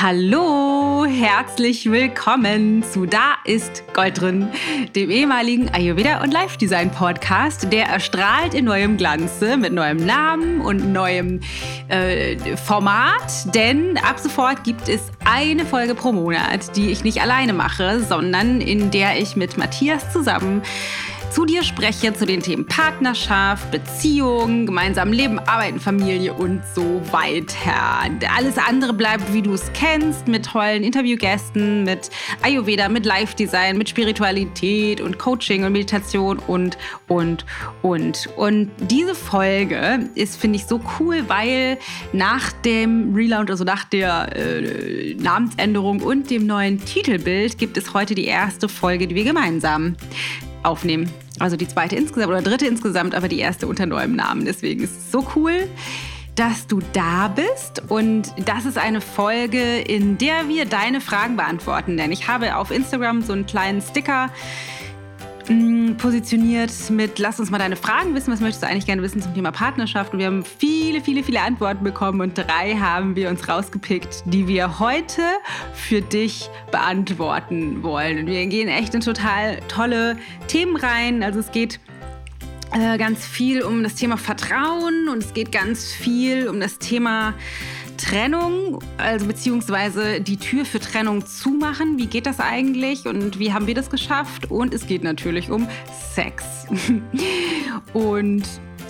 Hallo, herzlich willkommen zu Da ist Gold drin, dem ehemaligen Ayurveda und Life Design Podcast, der erstrahlt in neuem Glanze mit neuem Namen und neuem äh, Format. Denn ab sofort gibt es eine Folge pro Monat, die ich nicht alleine mache, sondern in der ich mit Matthias zusammen zu dir spreche, zu den Themen Partnerschaft, Beziehung, gemeinsam Leben, Arbeiten, Familie und so weiter. Alles andere bleibt, wie du es kennst, mit tollen Interviewgästen, mit Ayurveda, mit Live-Design, mit Spiritualität und Coaching und Meditation und, und, und. Und diese Folge ist, finde ich, so cool, weil nach dem Relaunch, also nach der äh, Namensänderung und dem neuen Titelbild, gibt es heute die erste Folge, die wir gemeinsam aufnehmen. Also die zweite insgesamt oder dritte insgesamt, aber die erste unter neuem Namen. Deswegen ist es so cool, dass du da bist. Und das ist eine Folge, in der wir deine Fragen beantworten. Denn ich habe auf Instagram so einen kleinen Sticker positioniert mit Lass uns mal deine Fragen wissen. Was möchtest du eigentlich gerne wissen zum Thema Partnerschaft? Und wir haben viele, viele, viele Antworten bekommen und drei haben wir uns rausgepickt, die wir heute für dich beantworten wollen. Und wir gehen echt in total tolle Themen rein. Also es geht äh, ganz viel um das Thema Vertrauen und es geht ganz viel um das Thema Trennung, also beziehungsweise die Tür für Trennung zumachen. Wie geht das eigentlich und wie haben wir das geschafft? Und es geht natürlich um Sex. und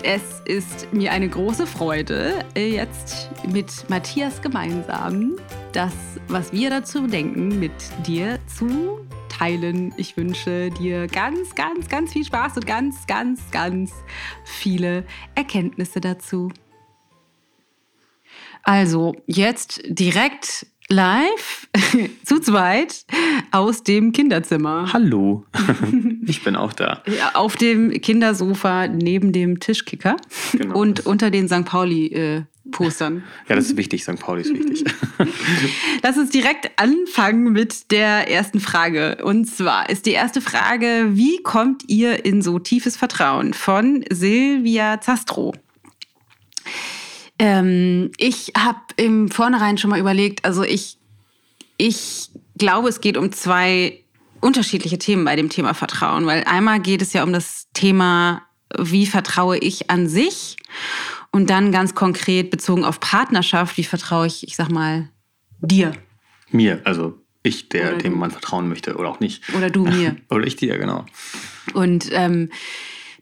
es ist mir eine große Freude, jetzt mit Matthias gemeinsam das, was wir dazu denken, mit dir zu teilen. Ich wünsche dir ganz, ganz, ganz viel Spaß und ganz, ganz, ganz viele Erkenntnisse dazu. Also jetzt direkt live zu zweit aus dem Kinderzimmer. Hallo, ich bin auch da. Ja, auf dem Kindersofa neben dem Tischkicker genau. und unter den St. Pauli. Äh, Postern. Ja, das ist wichtig. St. Pauli ist wichtig. Lass uns direkt anfangen mit der ersten Frage. Und zwar ist die erste Frage: Wie kommt ihr in so tiefes Vertrauen? Von Silvia Zastro. Ähm, ich habe im Vornherein schon mal überlegt, also ich, ich glaube, es geht um zwei unterschiedliche Themen bei dem Thema Vertrauen, weil einmal geht es ja um das Thema, wie vertraue ich an sich und dann ganz konkret bezogen auf Partnerschaft, wie vertraue ich, ich sag mal, dir. Mir, also ich, der, dem man vertrauen möchte oder auch nicht. Oder du mir. oder ich dir, genau. Und ähm,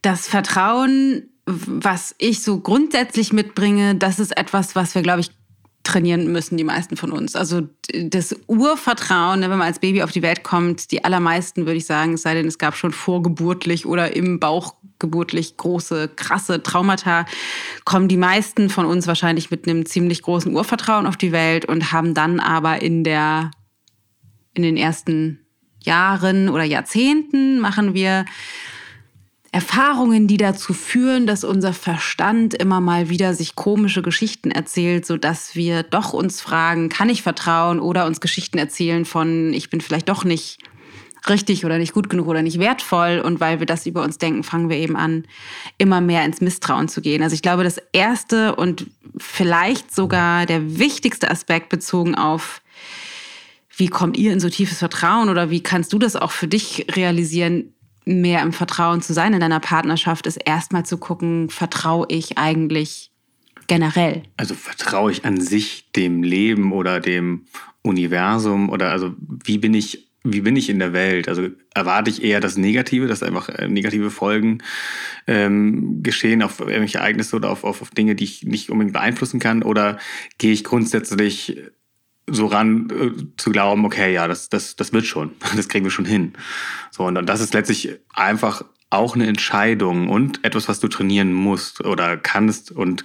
das Vertrauen was ich so grundsätzlich mitbringe, das ist etwas, was wir, glaube ich, trainieren müssen, die meisten von uns. Also das Urvertrauen, ne, wenn man als Baby auf die Welt kommt, die allermeisten, würde ich sagen, es sei denn, es gab schon vorgeburtlich oder im Bauch geburtlich große, krasse Traumata, kommen die meisten von uns wahrscheinlich mit einem ziemlich großen Urvertrauen auf die Welt und haben dann aber in der, in den ersten Jahren oder Jahrzehnten machen wir Erfahrungen, die dazu führen, dass unser Verstand immer mal wieder sich komische Geschichten erzählt, sodass wir doch uns fragen, kann ich vertrauen oder uns Geschichten erzählen von, ich bin vielleicht doch nicht richtig oder nicht gut genug oder nicht wertvoll. Und weil wir das über uns denken, fangen wir eben an, immer mehr ins Misstrauen zu gehen. Also ich glaube, das erste und vielleicht sogar der wichtigste Aspekt bezogen auf, wie kommt ihr in so tiefes Vertrauen oder wie kannst du das auch für dich realisieren, mehr im Vertrauen zu sein in deiner Partnerschaft, ist erstmal zu gucken, vertraue ich eigentlich generell? Also vertraue ich an sich dem Leben oder dem Universum oder also wie bin ich wie bin ich in der Welt? Also erwarte ich eher das Negative, dass einfach äh, negative Folgen ähm, geschehen auf irgendwelche Ereignisse oder auf, auf, auf Dinge, die ich nicht unbedingt beeinflussen kann? Oder gehe ich grundsätzlich so ran äh, zu glauben, okay, ja, das, das, das wird schon, das kriegen wir schon hin. So, und das ist letztlich einfach auch eine Entscheidung und etwas, was du trainieren musst oder kannst und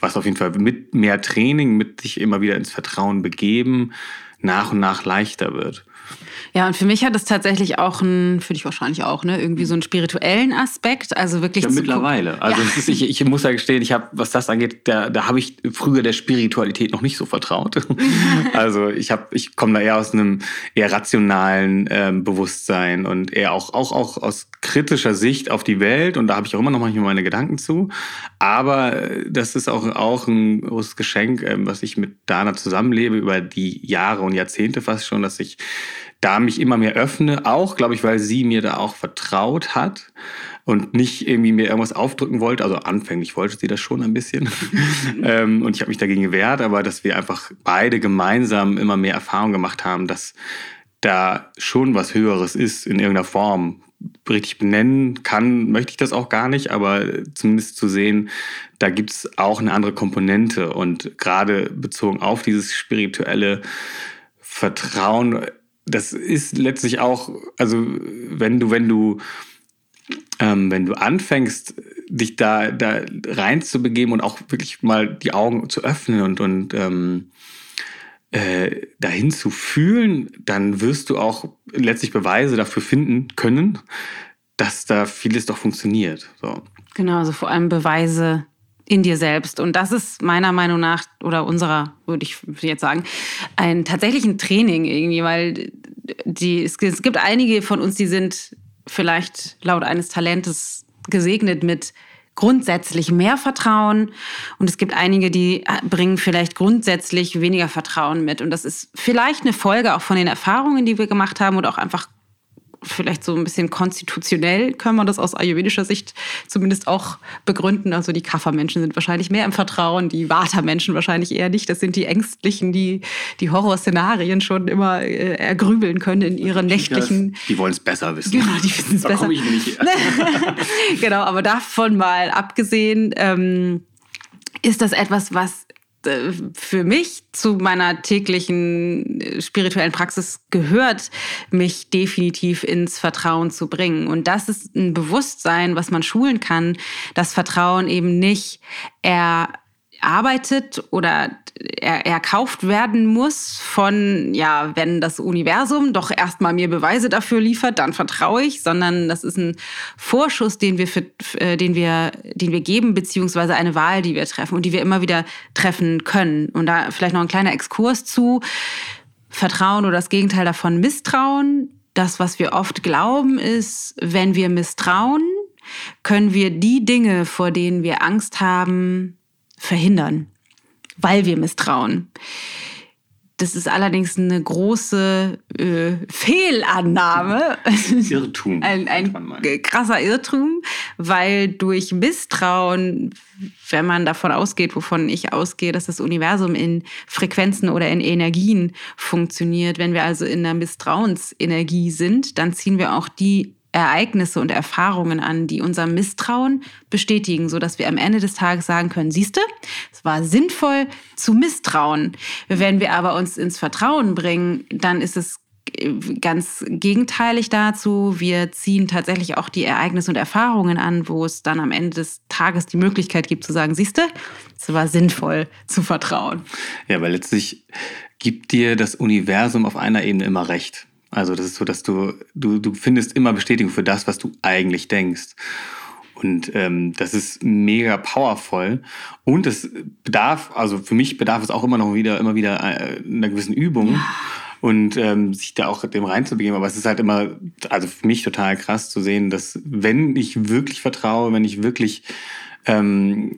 was auf jeden Fall mit mehr Training, mit dich immer wieder ins Vertrauen begeben, nach und nach leichter wird. Ja, und für mich hat es tatsächlich auch einen, für dich wahrscheinlich auch, ne, irgendwie so einen spirituellen Aspekt. Also wirklich. Ja, mittlerweile. Also ja. Ist, ich, ich, muss ja gestehen, ich habe, was das angeht, da, da habe ich früher der Spiritualität noch nicht so vertraut. also ich habe, ich komme da eher aus einem eher rationalen ähm, Bewusstsein und eher auch, auch, auch aus kritischer Sicht auf die Welt. Und da habe ich auch immer noch manchmal meine Gedanken zu. Aber das ist auch, auch ein großes Geschenk, ähm, was ich mit Dana zusammenlebe über die Jahre und Jahrzehnte fast schon, dass ich da mich immer mehr öffne, auch, glaube ich, weil sie mir da auch vertraut hat und nicht irgendwie mir irgendwas aufdrücken wollte. Also anfänglich wollte sie das schon ein bisschen. ähm, und ich habe mich dagegen gewehrt, aber dass wir einfach beide gemeinsam immer mehr Erfahrung gemacht haben, dass da schon was Höheres ist in irgendeiner Form. Richtig benennen kann, möchte ich das auch gar nicht, aber zumindest zu sehen, da gibt es auch eine andere Komponente. Und gerade bezogen auf dieses spirituelle Vertrauen das ist letztlich auch, also wenn du, wenn du, ähm, wenn du anfängst, dich da, da reinzubegeben und auch wirklich mal die Augen zu öffnen und, und ähm, äh, dahin zu fühlen, dann wirst du auch letztlich Beweise dafür finden können, dass da vieles doch funktioniert. So. Genau, also vor allem Beweise in dir selbst. Und das ist meiner Meinung nach oder unserer, würde ich jetzt sagen, ein tatsächlichen Training irgendwie, weil die, es, es gibt einige von uns, die sind vielleicht laut eines Talentes gesegnet mit grundsätzlich mehr Vertrauen und es gibt einige, die bringen vielleicht grundsätzlich weniger Vertrauen mit und das ist vielleicht eine Folge auch von den Erfahrungen, die wir gemacht haben und auch einfach vielleicht so ein bisschen konstitutionell können wir das aus ayurvedischer Sicht zumindest auch begründen. Also die Kaffermenschen sind wahrscheinlich mehr im Vertrauen, die Vata-Menschen wahrscheinlich eher nicht. Das sind die Ängstlichen, die die Horrorszenarien schon immer äh, ergrübeln können in ihren nächtlichen. Das, die wollen es besser wissen. Genau, die wissen es besser. Ich nicht genau, aber davon mal abgesehen. Ähm, ist das etwas, was für mich zu meiner täglichen äh, spirituellen Praxis gehört, mich definitiv ins Vertrauen zu bringen. Und das ist ein Bewusstsein, was man schulen kann, dass Vertrauen eben nicht er arbeitet oder er, erkauft werden muss von, ja, wenn das Universum doch erstmal mir Beweise dafür liefert, dann vertraue ich, sondern das ist ein Vorschuss, den wir, für, äh, den wir, den wir geben, beziehungsweise eine Wahl, die wir treffen und die wir immer wieder treffen können. Und da vielleicht noch ein kleiner Exkurs zu Vertrauen oder das Gegenteil davon Misstrauen. Das, was wir oft glauben, ist, wenn wir misstrauen, können wir die Dinge, vor denen wir Angst haben, verhindern, weil wir misstrauen. Das ist allerdings eine große äh, Fehlannahme. Irrtum. ein, ein krasser Irrtum, weil durch Misstrauen, wenn man davon ausgeht, wovon ich ausgehe, dass das Universum in Frequenzen oder in Energien funktioniert, wenn wir also in einer Misstrauensenergie sind, dann ziehen wir auch die Ereignisse und Erfahrungen an, die unser Misstrauen bestätigen, so dass wir am Ende des Tages sagen können, siehste, es war sinnvoll zu misstrauen. Wenn wir aber uns ins Vertrauen bringen, dann ist es ganz gegenteilig dazu. Wir ziehen tatsächlich auch die Ereignisse und Erfahrungen an, wo es dann am Ende des Tages die Möglichkeit gibt zu sagen, siehste, es war sinnvoll zu vertrauen. Ja, weil letztlich gibt dir das Universum auf einer Ebene immer recht. Also das ist so, dass du, du, du findest immer Bestätigung für das, was du eigentlich denkst. Und ähm, das ist mega powerful. Und es bedarf, also für mich bedarf es auch immer noch wieder, immer wieder äh, einer gewissen Übung. Und ähm, sich da auch dem reinzubegeben. Aber es ist halt immer, also für mich total krass zu sehen, dass wenn ich wirklich vertraue, wenn ich wirklich ähm,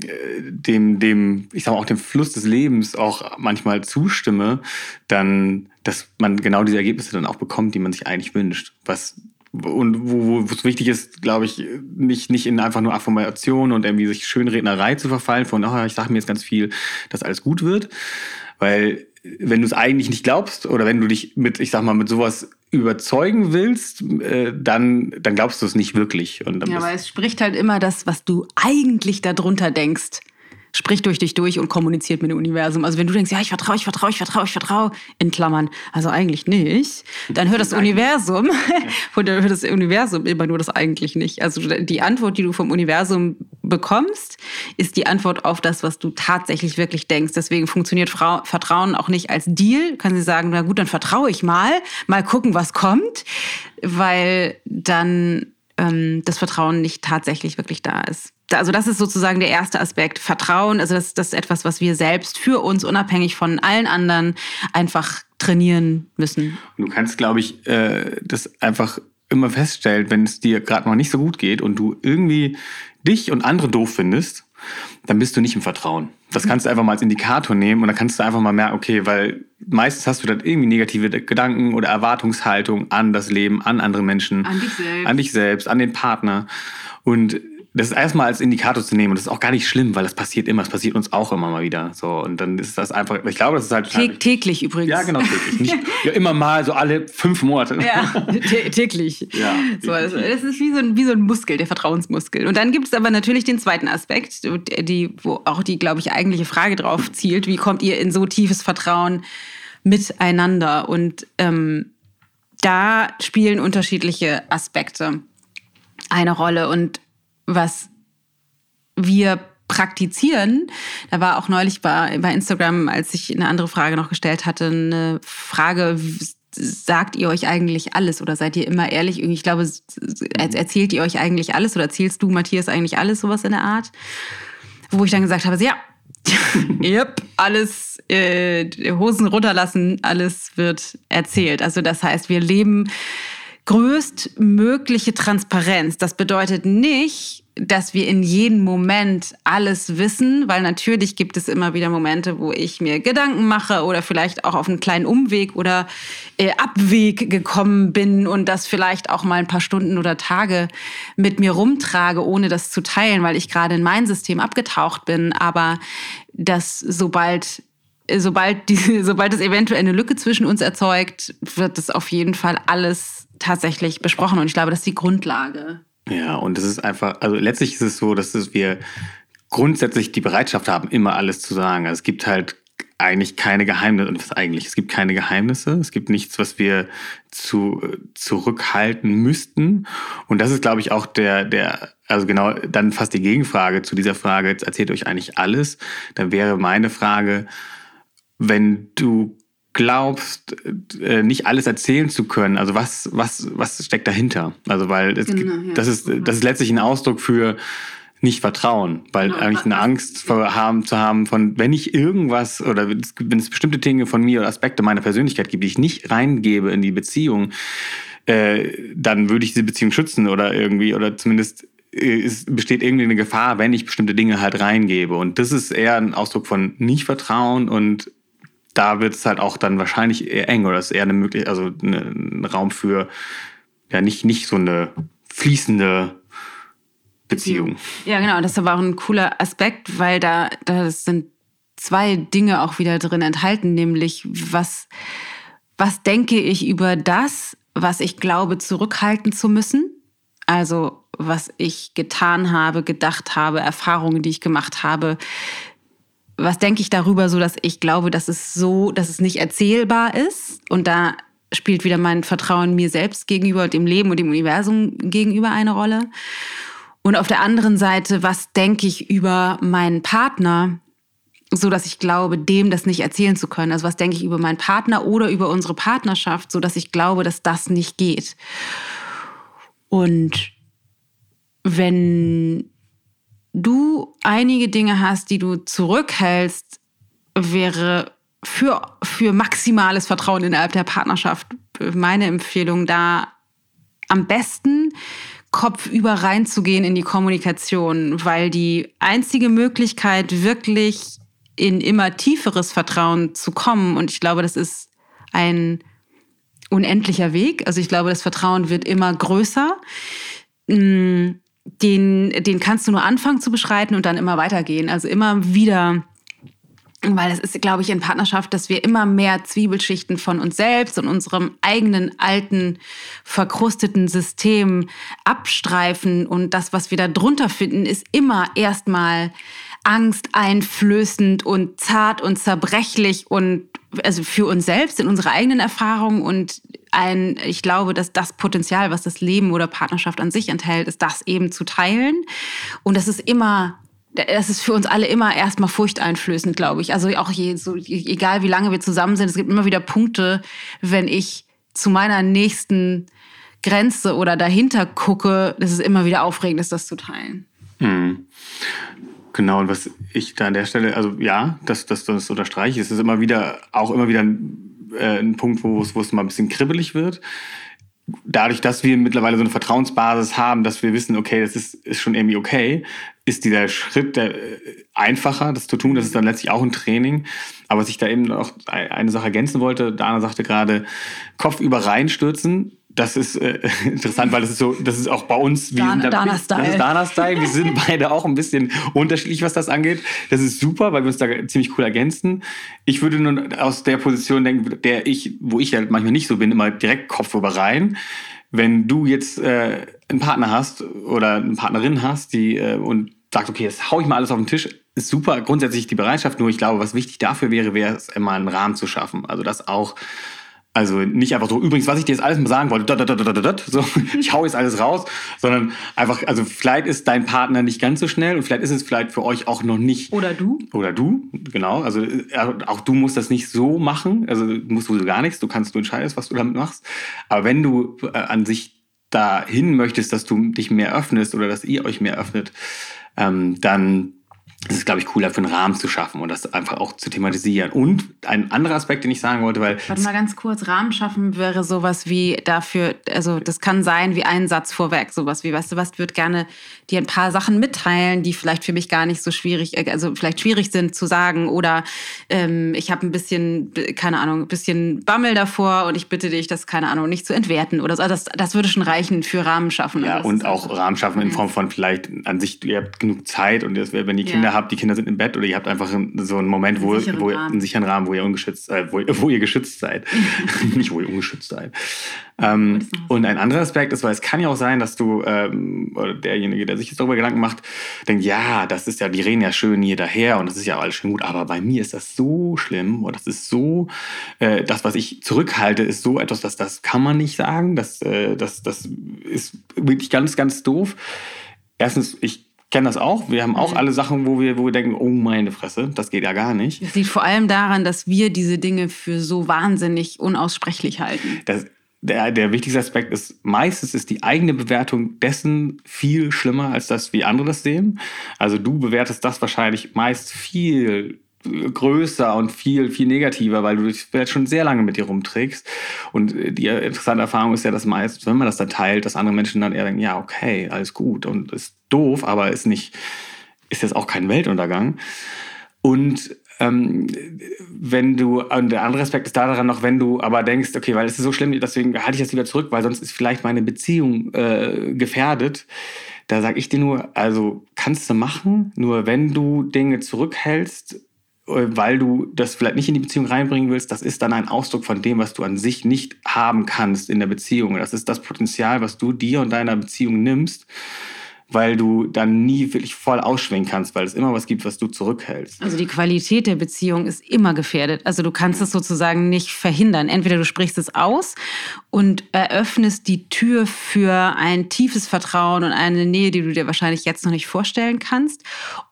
dem, dem, ich sag mal auch dem Fluss des Lebens auch manchmal zustimme, dann, dass man genau diese Ergebnisse dann auch bekommt, die man sich eigentlich wünscht. Was und wo, es wichtig ist, glaube ich, nicht, nicht in einfach nur Affirmation und irgendwie sich Schönrednerei zu verfallen von, oh, ich sage mir jetzt ganz viel, dass alles gut wird. Weil wenn du es eigentlich nicht glaubst oder wenn du dich mit, ich sag mal, mit sowas überzeugen willst, äh, dann, dann glaubst du es nicht wirklich. Ja, aber es spricht halt immer das, was du eigentlich darunter denkst spricht durch dich durch und kommuniziert mit dem Universum. Also wenn du denkst, ja, ich vertraue, ich vertraue, ich vertraue, ich vertraue, in Klammern, also eigentlich nicht, dann hört das Universum, hört das Universum immer nur das eigentlich nicht. Also die Antwort, die du vom Universum bekommst, ist die Antwort auf das, was du tatsächlich wirklich denkst. Deswegen funktioniert Frau, Vertrauen auch nicht als Deal. Kann sie sagen, na gut, dann vertraue ich mal, mal gucken, was kommt, weil dann ähm, das Vertrauen nicht tatsächlich wirklich da ist. Also das ist sozusagen der erste Aspekt. Vertrauen, also das, das ist etwas, was wir selbst für uns unabhängig von allen anderen einfach trainieren müssen. Du kannst, glaube ich, äh, das einfach immer feststellen, wenn es dir gerade noch nicht so gut geht und du irgendwie dich und andere doof findest, dann bist du nicht im Vertrauen. Das mhm. kannst du einfach mal als Indikator nehmen und dann kannst du einfach mal merken, okay, weil meistens hast du dann irgendwie negative Gedanken oder Erwartungshaltung an das Leben, an andere Menschen, an dich selbst, an, dich selbst, an den Partner. Und das erstmal als Indikator zu nehmen, und das ist auch gar nicht schlimm, weil das passiert immer, das passiert uns auch immer mal wieder. So, und dann ist das einfach, ich glaube, das ist halt. Tä täglich übrigens. Ja, genau, täglich. Nicht, ja, immer mal, so alle fünf Monate. Ja, täglich. Ja, so, also, das ist wie so, ein, wie so ein Muskel, der Vertrauensmuskel. Und dann gibt es aber natürlich den zweiten Aspekt, die, wo auch die, glaube ich, eigentliche Frage drauf zielt: Wie kommt ihr in so tiefes Vertrauen miteinander? Und ähm, da spielen unterschiedliche Aspekte eine Rolle. Und was wir praktizieren. Da war auch neulich bei, bei Instagram, als ich eine andere Frage noch gestellt hatte, eine Frage, sagt ihr euch eigentlich alles oder seid ihr immer ehrlich? Ich glaube, erzählt ihr euch eigentlich alles oder erzählst du, Matthias, eigentlich alles, sowas in der Art? Wo ich dann gesagt habe, ja, yep, alles, äh, Hosen runterlassen, alles wird erzählt. Also das heißt, wir leben größtmögliche Transparenz. Das bedeutet nicht, dass wir in jedem Moment alles wissen, weil natürlich gibt es immer wieder Momente, wo ich mir Gedanken mache oder vielleicht auch auf einen kleinen Umweg oder äh, Abweg gekommen bin und das vielleicht auch mal ein paar Stunden oder Tage mit mir rumtrage, ohne das zu teilen, weil ich gerade in mein System abgetaucht bin. Aber dass sobald sobald, die, sobald es eventuell eine Lücke zwischen uns erzeugt, wird das auf jeden Fall alles tatsächlich besprochen. Und ich glaube, das ist die Grundlage. Ja, und es ist einfach, also letztlich ist es so, dass wir grundsätzlich die Bereitschaft haben, immer alles zu sagen. Also es gibt halt eigentlich keine Geheimnisse. Und was eigentlich? Es gibt keine Geheimnisse. Es gibt nichts, was wir zu, zurückhalten müssten. Und das ist, glaube ich, auch der, der, also genau, dann fast die Gegenfrage zu dieser Frage, jetzt erzählt euch eigentlich alles. Dann wäre meine Frage, wenn du glaubst, äh, nicht alles erzählen zu können, also was, was, was steckt dahinter? Also weil es genau, ja. das, ist, das ist letztlich ein Ausdruck für nicht Vertrauen, weil genau, eigentlich eine Angst vor haben, zu haben von, wenn ich irgendwas oder wenn es bestimmte Dinge von mir oder Aspekte meiner Persönlichkeit gibt, die ich nicht reingebe in die Beziehung, äh, dann würde ich diese Beziehung schützen oder irgendwie oder zumindest äh, es besteht irgendwie eine Gefahr, wenn ich bestimmte Dinge halt reingebe. Und das ist eher ein Ausdruck von Nicht-Vertrauen und da wird es halt auch dann wahrscheinlich eher eng oder ist eher eine Möglichkeit, also eine, ein Raum für ja nicht, nicht so eine fließende Beziehung. Ja, genau. Das war auch ein cooler Aspekt, weil da, da sind zwei Dinge auch wieder drin enthalten, nämlich was, was denke ich über das, was ich glaube, zurückhalten zu müssen. Also was ich getan habe, gedacht habe, Erfahrungen, die ich gemacht habe, was denke ich darüber, so dass ich glaube, dass es so, dass es nicht erzählbar ist. Und da spielt wieder mein Vertrauen mir selbst gegenüber, dem Leben und dem Universum gegenüber eine Rolle. Und auf der anderen Seite, was denke ich über meinen Partner, so dass ich glaube, dem das nicht erzählen zu können. Also was denke ich über meinen Partner oder über unsere Partnerschaft, so dass ich glaube, dass das nicht geht. Und wenn du einige Dinge hast, die du zurückhältst, wäre für, für maximales Vertrauen innerhalb der Partnerschaft meine Empfehlung da am besten kopfüber reinzugehen in die Kommunikation, weil die einzige Möglichkeit, wirklich in immer tieferes Vertrauen zu kommen, und ich glaube, das ist ein unendlicher Weg, also ich glaube, das Vertrauen wird immer größer, mm, den, den kannst du nur anfangen zu beschreiten und dann immer weitergehen. Also immer wieder weil es ist, glaube ich, in Partnerschaft, dass wir immer mehr Zwiebelschichten von uns selbst und unserem eigenen alten, verkrusteten System abstreifen. Und das, was wir da drunter finden, ist immer erstmal angsteinflößend und zart und zerbrechlich und also für uns selbst in unserer eigenen Erfahrung und ein, ich glaube, dass das Potenzial, was das Leben oder Partnerschaft an sich enthält, ist das eben zu teilen. Und das ist immer das ist für uns alle immer erstmal furchteinflößend, glaube ich. Also auch je, so, egal wie lange wir zusammen sind, es gibt immer wieder Punkte, wenn ich zu meiner nächsten Grenze oder dahinter gucke, das ist immer wieder aufregend, ist das zu teilen. Mhm. Genau, und was ich da an der Stelle, also ja, das, das, das unterstreiche ich. Es ist immer wieder, auch immer wieder ein, äh, ein Punkt, wo es, wo es mal ein bisschen kribbelig wird. Dadurch, dass wir mittlerweile so eine Vertrauensbasis haben, dass wir wissen, okay, das ist, ist schon irgendwie okay, ist dieser Schritt der, äh, einfacher, das zu tun. Das ist dann letztlich auch ein Training. Aber was ich da eben noch eine Sache ergänzen wollte, Dana sagte gerade, Kopf über reinstürzen das ist äh, interessant, weil das ist so, das ist auch bei uns wie Dana, Dana Style. Das ist Dana Style. Wir sind beide auch ein bisschen unterschiedlich, was das angeht. Das ist super, weil wir uns da ziemlich cool ergänzen. Ich würde nur aus der Position denken, der ich, wo ich ja manchmal nicht so bin, immer direkt Kopf über rein. Wenn du jetzt äh, einen Partner hast oder eine Partnerin hast, die äh, und sagt, okay, jetzt hau ich mal alles auf den Tisch, ist super grundsätzlich die Bereitschaft. Nur ich glaube, was wichtig dafür wäre, wäre es immer einen Rahmen zu schaffen. Also das auch also nicht einfach so, übrigens, was ich dir jetzt alles mal sagen wollte, dat, dat, dat, dat, so, ich hau jetzt alles raus, sondern einfach, also vielleicht ist dein Partner nicht ganz so schnell und vielleicht ist es vielleicht für euch auch noch nicht. Oder du. Oder du, genau. Also äh, auch du musst das nicht so machen, also musst du gar nichts, du kannst, du entscheidest, was du damit machst. Aber wenn du äh, an sich dahin möchtest, dass du dich mehr öffnest oder dass ihr euch mehr öffnet, ähm, dann es ist, glaube ich, cooler für einen Rahmen zu schaffen und das einfach auch zu thematisieren. Und ein anderer Aspekt, den ich sagen wollte, weil. Warte mal ganz kurz, Rahmen schaffen wäre sowas wie dafür, also das kann sein wie ein Satz vorweg, sowas wie, weißt du was, würde gerne dir ein paar Sachen mitteilen, die vielleicht für mich gar nicht so schwierig, äh, also vielleicht schwierig sind zu sagen oder ähm, ich habe ein bisschen, keine Ahnung, ein bisschen Bammel davor und ich bitte dich, das, keine Ahnung, nicht zu entwerten oder so. Also das, das würde schon reichen für Rahmen schaffen. Ja, und auch also, Rahmen schaffen in Form von vielleicht an sich, ihr habt genug Zeit und das wenn die Kinder ja habt, die Kinder sind im Bett oder ihr habt einfach so einen Moment, wo, einen wo einen sicheren Rahmen, wo ihr ungeschützt, äh, wo, wo, ihr geschützt seid. Nicht, wo ihr ungeschützt seid. Ähm, und ein anderer Aspekt ist, weil es kann ja auch sein, dass du, ähm, oder derjenige, der sich jetzt darüber Gedanken macht, denkt, ja, das ist ja, die reden ja schön hier daher und das ist ja alles schön gut, aber bei mir ist das so schlimm oder das ist so, äh, das, was ich zurückhalte, ist so etwas, dass das kann man nicht sagen, das, äh, das, das ist wirklich ganz, ganz doof. Erstens, ich kenne das auch. Wir haben auch mhm. alle Sachen, wo wir, wo wir denken, oh meine Fresse, das geht ja gar nicht. Das liegt vor allem daran, dass wir diese Dinge für so wahnsinnig unaussprechlich halten. Das, der, der wichtigste Aspekt ist, meistens ist die eigene Bewertung dessen viel schlimmer, als das, wie andere das sehen. Also du bewertest das wahrscheinlich meist viel größer und viel, viel negativer, weil du dich vielleicht schon sehr lange mit dir rumträgst. Und die interessante Erfahrung ist ja, dass meist, wenn man das dann teilt, dass andere Menschen dann eher denken, ja, okay, alles gut und ist doof, aber ist nicht, ist jetzt auch kein Weltuntergang. Und ähm, wenn du, und der andere Aspekt ist daran noch, wenn du aber denkst, okay, weil es ist so schlimm, deswegen halte ich das lieber zurück, weil sonst ist vielleicht meine Beziehung äh, gefährdet. Da sage ich dir nur, also kannst du machen, nur wenn du Dinge zurückhältst, äh, weil du das vielleicht nicht in die Beziehung reinbringen willst, das ist dann ein Ausdruck von dem, was du an sich nicht haben kannst in der Beziehung. Das ist das Potenzial, was du dir und deiner Beziehung nimmst weil du dann nie wirklich voll ausschwingen kannst, weil es immer was gibt, was du zurückhältst. Also die Qualität der Beziehung ist immer gefährdet. Also du kannst es sozusagen nicht verhindern. Entweder du sprichst es aus und eröffnest die Tür für ein tiefes Vertrauen und eine Nähe, die du dir wahrscheinlich jetzt noch nicht vorstellen kannst,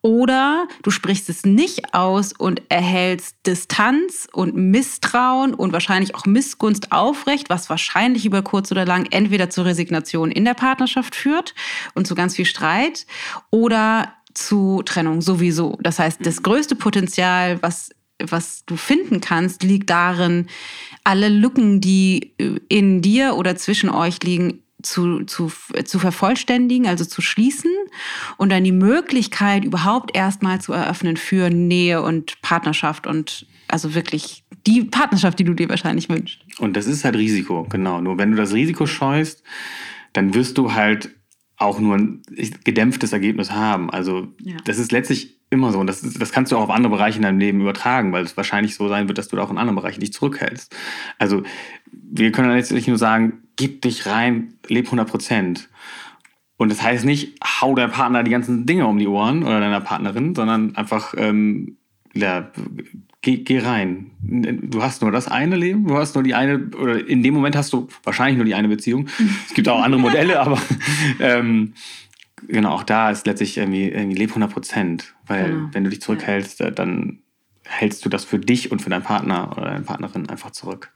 oder du sprichst es nicht aus und erhältst Distanz und Misstrauen und wahrscheinlich auch Missgunst aufrecht, was wahrscheinlich über kurz oder lang entweder zur Resignation in der Partnerschaft führt und zu ganz viel viel Streit oder zu Trennung sowieso. Das heißt, das größte Potenzial, was, was du finden kannst, liegt darin, alle Lücken, die in dir oder zwischen euch liegen, zu, zu, zu vervollständigen, also zu schließen und dann die Möglichkeit überhaupt erstmal zu eröffnen für Nähe und Partnerschaft und also wirklich die Partnerschaft, die du dir wahrscheinlich wünschst. Und das ist halt Risiko, genau. Nur wenn du das Risiko scheust, dann wirst du halt auch nur ein gedämpftes Ergebnis haben. Also ja. das ist letztlich immer so. Und das, das kannst du auch auf andere Bereiche in deinem Leben übertragen, weil es wahrscheinlich so sein wird, dass du da auch in anderen Bereichen dich zurückhältst. Also wir können letztlich nur sagen, gib dich rein, leb 100 Prozent. Und das heißt nicht, hau deinem Partner die ganzen Dinge um die Ohren oder deiner Partnerin, sondern einfach, ähm, ja, geh, geh rein. Du hast nur das eine Leben, du hast nur die eine, oder in dem Moment hast du wahrscheinlich nur die eine Beziehung. Es gibt auch andere Modelle, aber ähm, genau, auch da ist letztlich irgendwie, irgendwie leb 100 Prozent. Weil genau. wenn du dich zurückhältst, ja. dann hältst du das für dich und für deinen Partner oder deine Partnerin einfach zurück.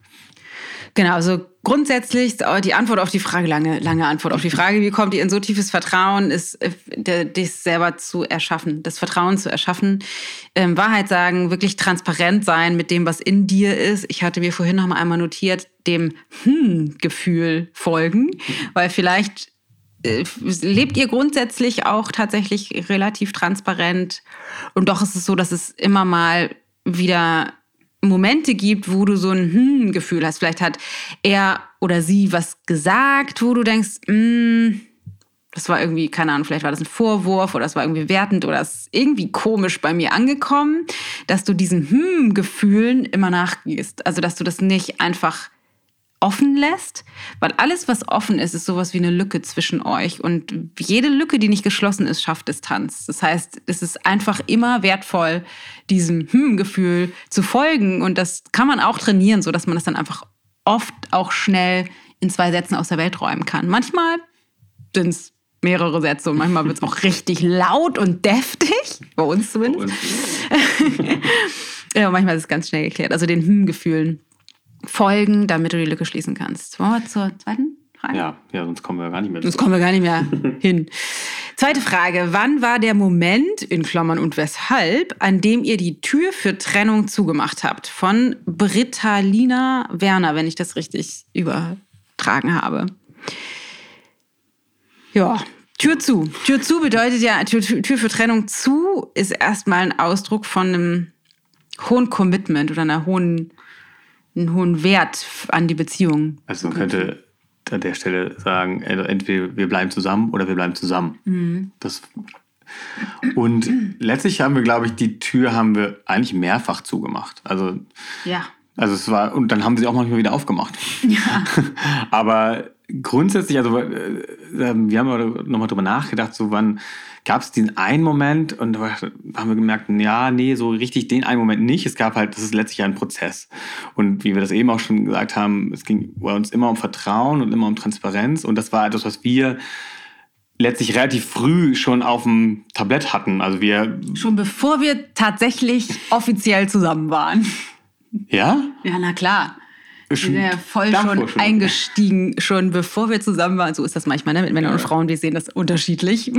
Genau, also grundsätzlich die Antwort auf die Frage, lange, lange Antwort auf die Frage, wie kommt ihr in so tiefes Vertrauen, ist, äh, dich selber zu erschaffen, das Vertrauen zu erschaffen, ähm, Wahrheit sagen, wirklich transparent sein mit dem, was in dir ist. Ich hatte mir vorhin noch mal einmal notiert, dem Hm-Gefühl folgen, weil vielleicht äh, lebt ihr grundsätzlich auch tatsächlich relativ transparent und doch ist es so, dass es immer mal wieder Momente gibt, wo du so ein Hm-Gefühl hast. Vielleicht hat er oder sie was gesagt, wo du denkst, mm, das war irgendwie, keine Ahnung, vielleicht war das ein Vorwurf oder das war irgendwie wertend oder es ist irgendwie komisch bei mir angekommen, dass du diesen Hm-Gefühlen immer nachgehst. Also, dass du das nicht einfach offen lässt, weil alles, was offen ist, ist sowas wie eine Lücke zwischen euch. Und jede Lücke, die nicht geschlossen ist, schafft Distanz. Das heißt, es ist einfach immer wertvoll, diesem Hm-Gefühl zu folgen. Und das kann man auch trainieren, sodass man das dann einfach oft auch schnell in zwei Sätzen aus der Welt räumen kann. Manchmal sind es mehrere Sätze und manchmal wird es auch richtig laut und deftig, bei uns zumindest. Bei uns. ja, manchmal ist es ganz schnell geklärt. Also den Hm-Gefühlen folgen, damit du die Lücke schließen kannst. Wollen wir zur zweiten Frage? Ja, ja sonst kommen wir gar nicht mehr. Sonst kommen wir gar nicht mehr hin. Zweite Frage. Wann war der Moment, in Klammern und weshalb, an dem ihr die Tür für Trennung zugemacht habt? Von Britta Lina Werner, wenn ich das richtig übertragen habe. Ja, Tür zu. Tür zu bedeutet ja, Tür, Tür für Trennung zu ist erstmal ein Ausdruck von einem hohen Commitment oder einer hohen einen hohen Wert an die Beziehung. Also man könnte an der Stelle sagen, entweder wir bleiben zusammen oder wir bleiben zusammen. Mhm. Das und letztlich haben wir, glaube ich, die Tür haben wir eigentlich mehrfach zugemacht. Also ja. Also es war und dann haben sie auch manchmal wieder aufgemacht. Ja. Aber grundsätzlich, also äh, ähm, wir haben nochmal drüber nachgedacht, so wann gab es den einen Moment und da haben wir gemerkt, ja, nee, so richtig den einen Moment nicht. Es gab halt, das ist letztlich ein Prozess. Und wie wir das eben auch schon gesagt haben, es ging bei uns immer um Vertrauen und immer um Transparenz. Und das war etwas, was wir letztlich relativ früh schon auf dem Tablett hatten. Also wir. Schon bevor wir tatsächlich offiziell zusammen waren. Ja? Ja, na klar. Wir sind ja voll schon, schon eingestiegen, schon bevor wir zusammen waren. So ist das manchmal ne? mit Männern ja. und Frauen. Wir sehen das unterschiedlich.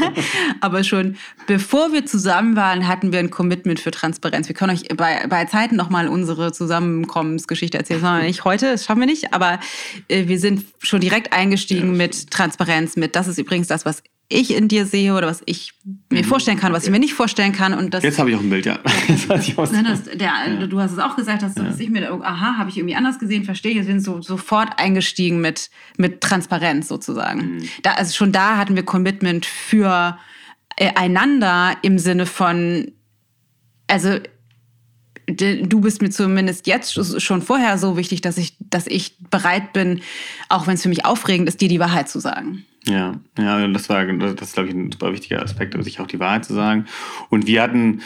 Aber schon bevor wir zusammen waren, hatten wir ein Commitment für Transparenz. Wir können euch bei, bei Zeiten nochmal unsere Zusammenkommensgeschichte erzählen. Sondern nicht heute, das schaffen wir nicht. Aber äh, wir sind schon direkt eingestiegen ja. mit Transparenz, mit das ist übrigens das, was ich in dir sehe oder was ich mir mhm. vorstellen kann, was ich mir nicht vorstellen kann. Und das, Jetzt habe ich auch ein Bild, ja. ich Nein, das, der, ja. Du hast es auch gesagt, dass, dass ich mir, aha, habe ich irgendwie anders gesehen, verstehe ich. Wir sind so, sofort eingestiegen mit, mit Transparenz sozusagen. Mhm. Da, also schon da hatten wir Commitment für äh, einander im Sinne von, also du bist mir zumindest jetzt schon vorher so wichtig, dass ich, dass ich bereit bin, auch wenn es für mich aufregend ist, dir die Wahrheit zu sagen. Ja, ja, das war, das ist, glaube ich, ein super wichtiger Aspekt, sich auch die Wahrheit zu sagen. Und wir hatten,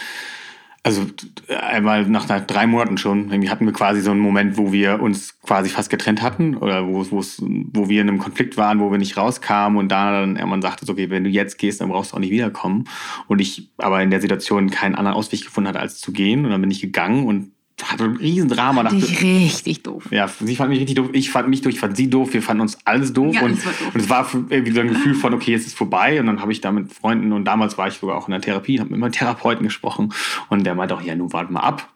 also einmal nach drei Monaten schon, hatten wir quasi so einen Moment, wo wir uns quasi fast getrennt hatten oder wo, wo wir in einem Konflikt waren, wo wir nicht rauskamen und da dann irgendwann sagte, okay, wenn du jetzt gehst, dann brauchst du auch nicht wiederkommen. Und ich aber in der Situation keinen anderen Ausweg gefunden hatte, als zu gehen. Und dann bin ich gegangen und hatte ein Riesendrama. Fand ich richtig doof. Ja, sie fand mich richtig doof, ich fand mich doof, ich fand sie doof, wir fanden uns alles doof. Ja, und, doof. und es war irgendwie so ein Gefühl von, okay, jetzt ist vorbei. Und dann habe ich da mit Freunden und damals war ich sogar auch in der Therapie, habe mit meinem Therapeuten gesprochen und der meinte auch, ja, nun warte mal ab.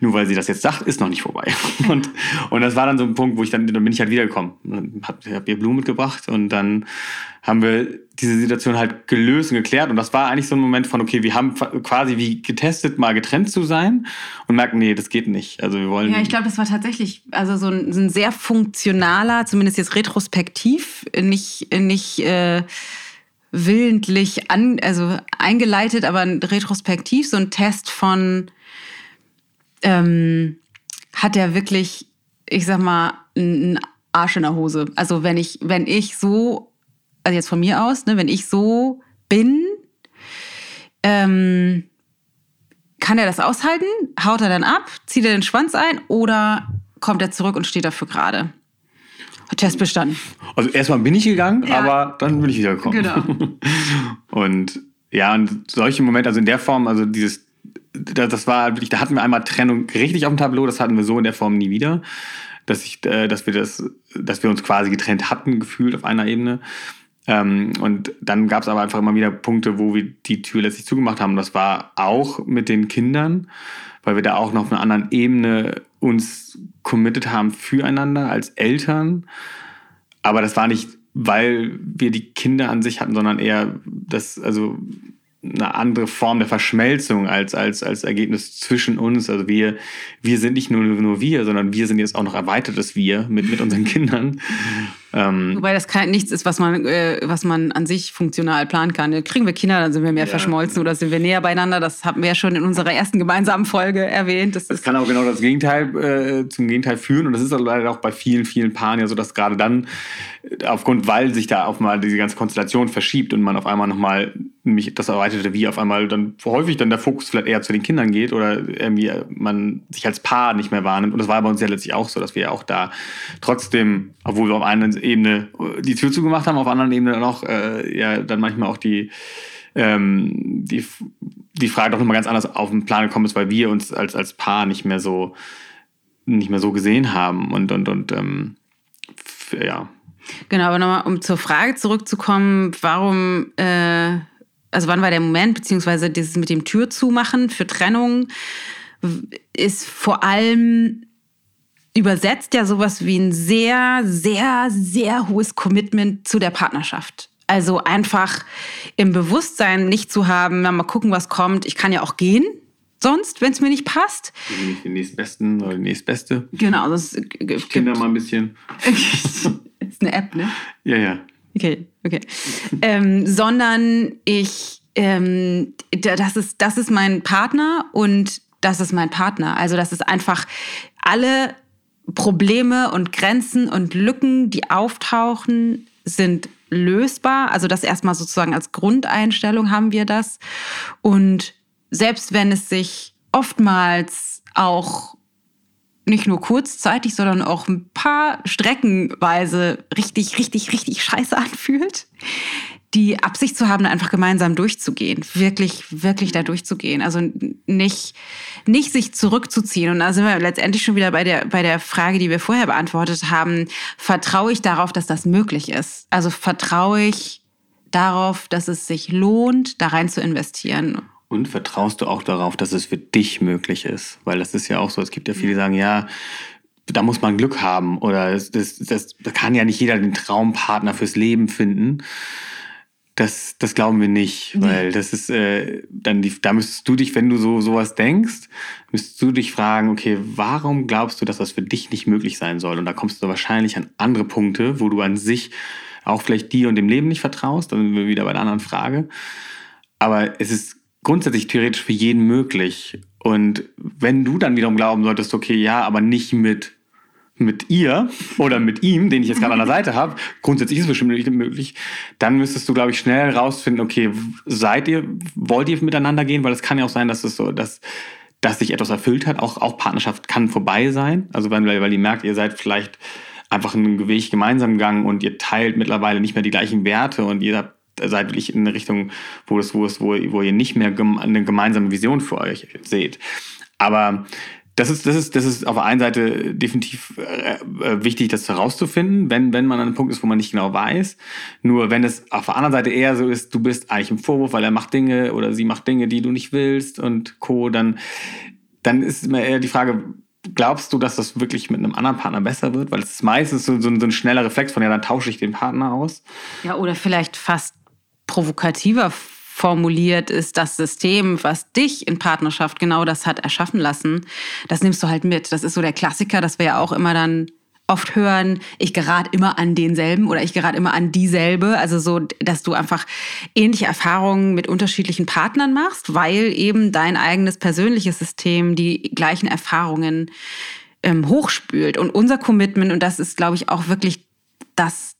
Nur weil sie das jetzt sagt, ist noch nicht vorbei. Und, und das war dann so ein Punkt, wo ich dann, dann bin ich halt wiedergekommen. Hab, hab ihr Blumen mitgebracht und dann haben wir diese Situation halt gelöst und geklärt. Und das war eigentlich so ein Moment von, okay, wir haben quasi wie getestet, mal getrennt zu sein und merken, nee, das geht nicht. Also wir wollen. Ja, ich glaube, das war tatsächlich also so ein, ein, sehr funktionaler, zumindest jetzt retrospektiv, nicht, nicht äh, willentlich an, also eingeleitet, aber retrospektiv, so ein Test von ähm, hat er wirklich, ich sag mal, einen Arsch in der Hose. Also wenn ich, wenn ich so also jetzt von mir aus, ne, wenn ich so bin, ähm, kann er das aushalten? Haut er dann ab? Zieht er den Schwanz ein? Oder kommt er zurück und steht dafür gerade? Test bestanden. Also erstmal bin ich gegangen, ja. aber dann bin ich wieder gekommen. Genau. und ja, und solche Momente, also in der Form, also dieses, das war wirklich, da hatten wir einmal Trennung richtig auf dem Tableau, das hatten wir so in der Form nie wieder, dass ich, äh, dass wir das, dass wir uns quasi getrennt hatten, gefühlt auf einer Ebene. Ähm, und dann gab es aber einfach immer wieder Punkte, wo wir die Tür letztlich zugemacht haben. Das war auch mit den Kindern, weil wir da auch noch auf einer anderen Ebene uns committed haben füreinander als Eltern. Aber das war nicht, weil wir die Kinder an sich hatten, sondern eher das, also eine andere Form der Verschmelzung als, als, als Ergebnis zwischen uns. Also wir, wir sind nicht nur, nur wir, sondern wir sind jetzt auch noch erweitertes Wir mit, mit unseren Kindern. Ähm, Wobei das kein, nichts ist, was man, äh, was man an sich funktional planen kann. Kriegen wir Kinder, dann sind wir mehr ja. verschmolzen oder sind wir näher beieinander. Das haben wir ja schon in unserer ersten gemeinsamen Folge erwähnt. Das, das kann auch genau das Gegenteil äh, zum Gegenteil führen. Und das ist leider auch bei vielen, vielen Paaren ja so, dass gerade dann äh, aufgrund, weil sich da auf mal diese ganze Konstellation verschiebt und man auf einmal nochmal nämlich das erweiterte Wie auf einmal dann häufig dann der Fokus vielleicht eher zu den Kindern geht oder irgendwie man sich als Paar nicht mehr wahrnimmt. Und das war bei uns ja letztlich auch so, dass wir ja auch da trotzdem, obwohl wir auf einer Ebene die Tür zugemacht haben, auf anderen Ebene dann auch äh, ja dann manchmal auch die ähm, die, die Frage doch nochmal ganz anders auf den Plan gekommen ist, weil wir uns als, als Paar nicht mehr so nicht mehr so gesehen haben und und und ähm, ja. Genau, aber nochmal, um zur Frage zurückzukommen, warum äh also wann war der Moment, beziehungsweise dieses mit dem Tür zumachen für Trennung, ist vor allem übersetzt ja sowas wie ein sehr, sehr, sehr hohes Commitment zu der Partnerschaft. Also einfach im Bewusstsein nicht zu haben, na, mal gucken, was kommt. Ich kann ja auch gehen, sonst, wenn es mir nicht passt. Nicht den nächstbesten oder die nächstbeste. Genau, das gibt. Kinder mal ein bisschen. ist eine App, ne? Ja, ja. Okay, okay. ähm, sondern ich, ähm, das, ist, das ist mein Partner und das ist mein Partner. Also das ist einfach alle Probleme und Grenzen und Lücken, die auftauchen, sind lösbar. Also das erstmal sozusagen als Grundeinstellung haben wir das. Und selbst wenn es sich oftmals auch nicht nur kurzzeitig, sondern auch ein paar Streckenweise richtig, richtig, richtig scheiße anfühlt, die Absicht zu haben, einfach gemeinsam durchzugehen, wirklich, wirklich da durchzugehen. Also nicht, nicht sich zurückzuziehen. Und da sind wir letztendlich schon wieder bei der, bei der Frage, die wir vorher beantwortet haben. Vertraue ich darauf, dass das möglich ist? Also vertraue ich darauf, dass es sich lohnt, da rein zu investieren? Und vertraust du auch darauf, dass es für dich möglich ist? Weil das ist ja auch so, es gibt ja viele, die sagen, ja, da muss man Glück haben oder das, das, das kann ja nicht jeder den Traumpartner fürs Leben finden. Das, das glauben wir nicht, weil das ist äh, dann die, da müsstest du dich, wenn du so sowas denkst, müsstest du dich fragen, okay, warum glaubst du, dass das für dich nicht möglich sein soll? Und da kommst du wahrscheinlich an andere Punkte, wo du an sich auch vielleicht dir und dem Leben nicht vertraust. Dann sind wir wieder bei einer anderen Frage. Aber es ist grundsätzlich theoretisch für jeden möglich. Und wenn du dann wiederum glauben solltest, okay, ja, aber nicht mit mit ihr oder mit ihm, den ich jetzt gerade an der Seite habe, grundsätzlich ist es bestimmt nicht möglich, dann müsstest du, glaube ich, schnell rausfinden, okay, seid ihr, wollt ihr miteinander gehen? Weil es kann ja auch sein, dass es so, dass, dass sich etwas erfüllt hat. Auch, auch Partnerschaft kann vorbei sein. Also weil, weil ihr merkt, ihr seid vielleicht einfach einen Weg gemeinsam gegangen und ihr teilt mittlerweile nicht mehr die gleichen Werte und ihr habt seid wirklich in eine Richtung, wo es, wo es, wo, wo ihr nicht mehr eine gemeinsame Vision für euch seht. Aber das ist, das ist, das ist auf der einen Seite definitiv äh, äh, wichtig, das herauszufinden, wenn, wenn man an einem Punkt ist, wo man nicht genau weiß. Nur wenn es auf der anderen Seite eher so ist, du bist eigentlich im Vorwurf, weil er macht Dinge oder sie macht Dinge, die du nicht willst und Co., dann, dann ist immer eher die Frage, glaubst du, dass das wirklich mit einem anderen Partner besser wird? Weil es ist meistens so, so, so ein schneller Reflex von, ja, dann tausche ich den Partner aus. Ja, oder vielleicht fast provokativer formuliert ist das System, was dich in Partnerschaft genau das hat erschaffen lassen, das nimmst du halt mit. Das ist so der Klassiker, dass wir ja auch immer dann oft hören, ich gerate immer an denselben oder ich gerate immer an dieselbe. Also so, dass du einfach ähnliche Erfahrungen mit unterschiedlichen Partnern machst, weil eben dein eigenes persönliches System die gleichen Erfahrungen ähm, hochspült. Und unser Commitment, und das ist, glaube ich, auch wirklich das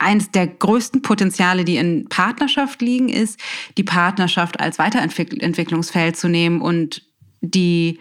eines der größten Potenziale, die in Partnerschaft liegen, ist, die Partnerschaft als Weiterentwicklungsfeld zu nehmen und die,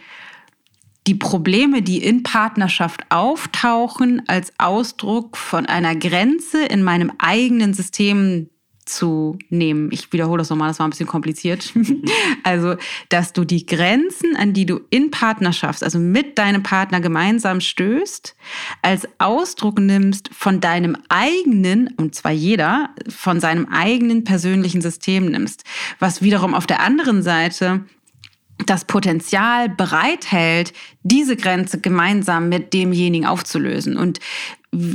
die Probleme, die in Partnerschaft auftauchen, als Ausdruck von einer Grenze in meinem eigenen System zu nehmen. Ich wiederhole das nochmal, das war ein bisschen kompliziert. also, dass du die Grenzen, an die du in Partnerschaft, also mit deinem Partner gemeinsam stößt, als Ausdruck nimmst von deinem eigenen, und zwar jeder, von seinem eigenen persönlichen System nimmst. Was wiederum auf der anderen Seite das Potenzial bereithält, diese Grenze gemeinsam mit demjenigen aufzulösen. Und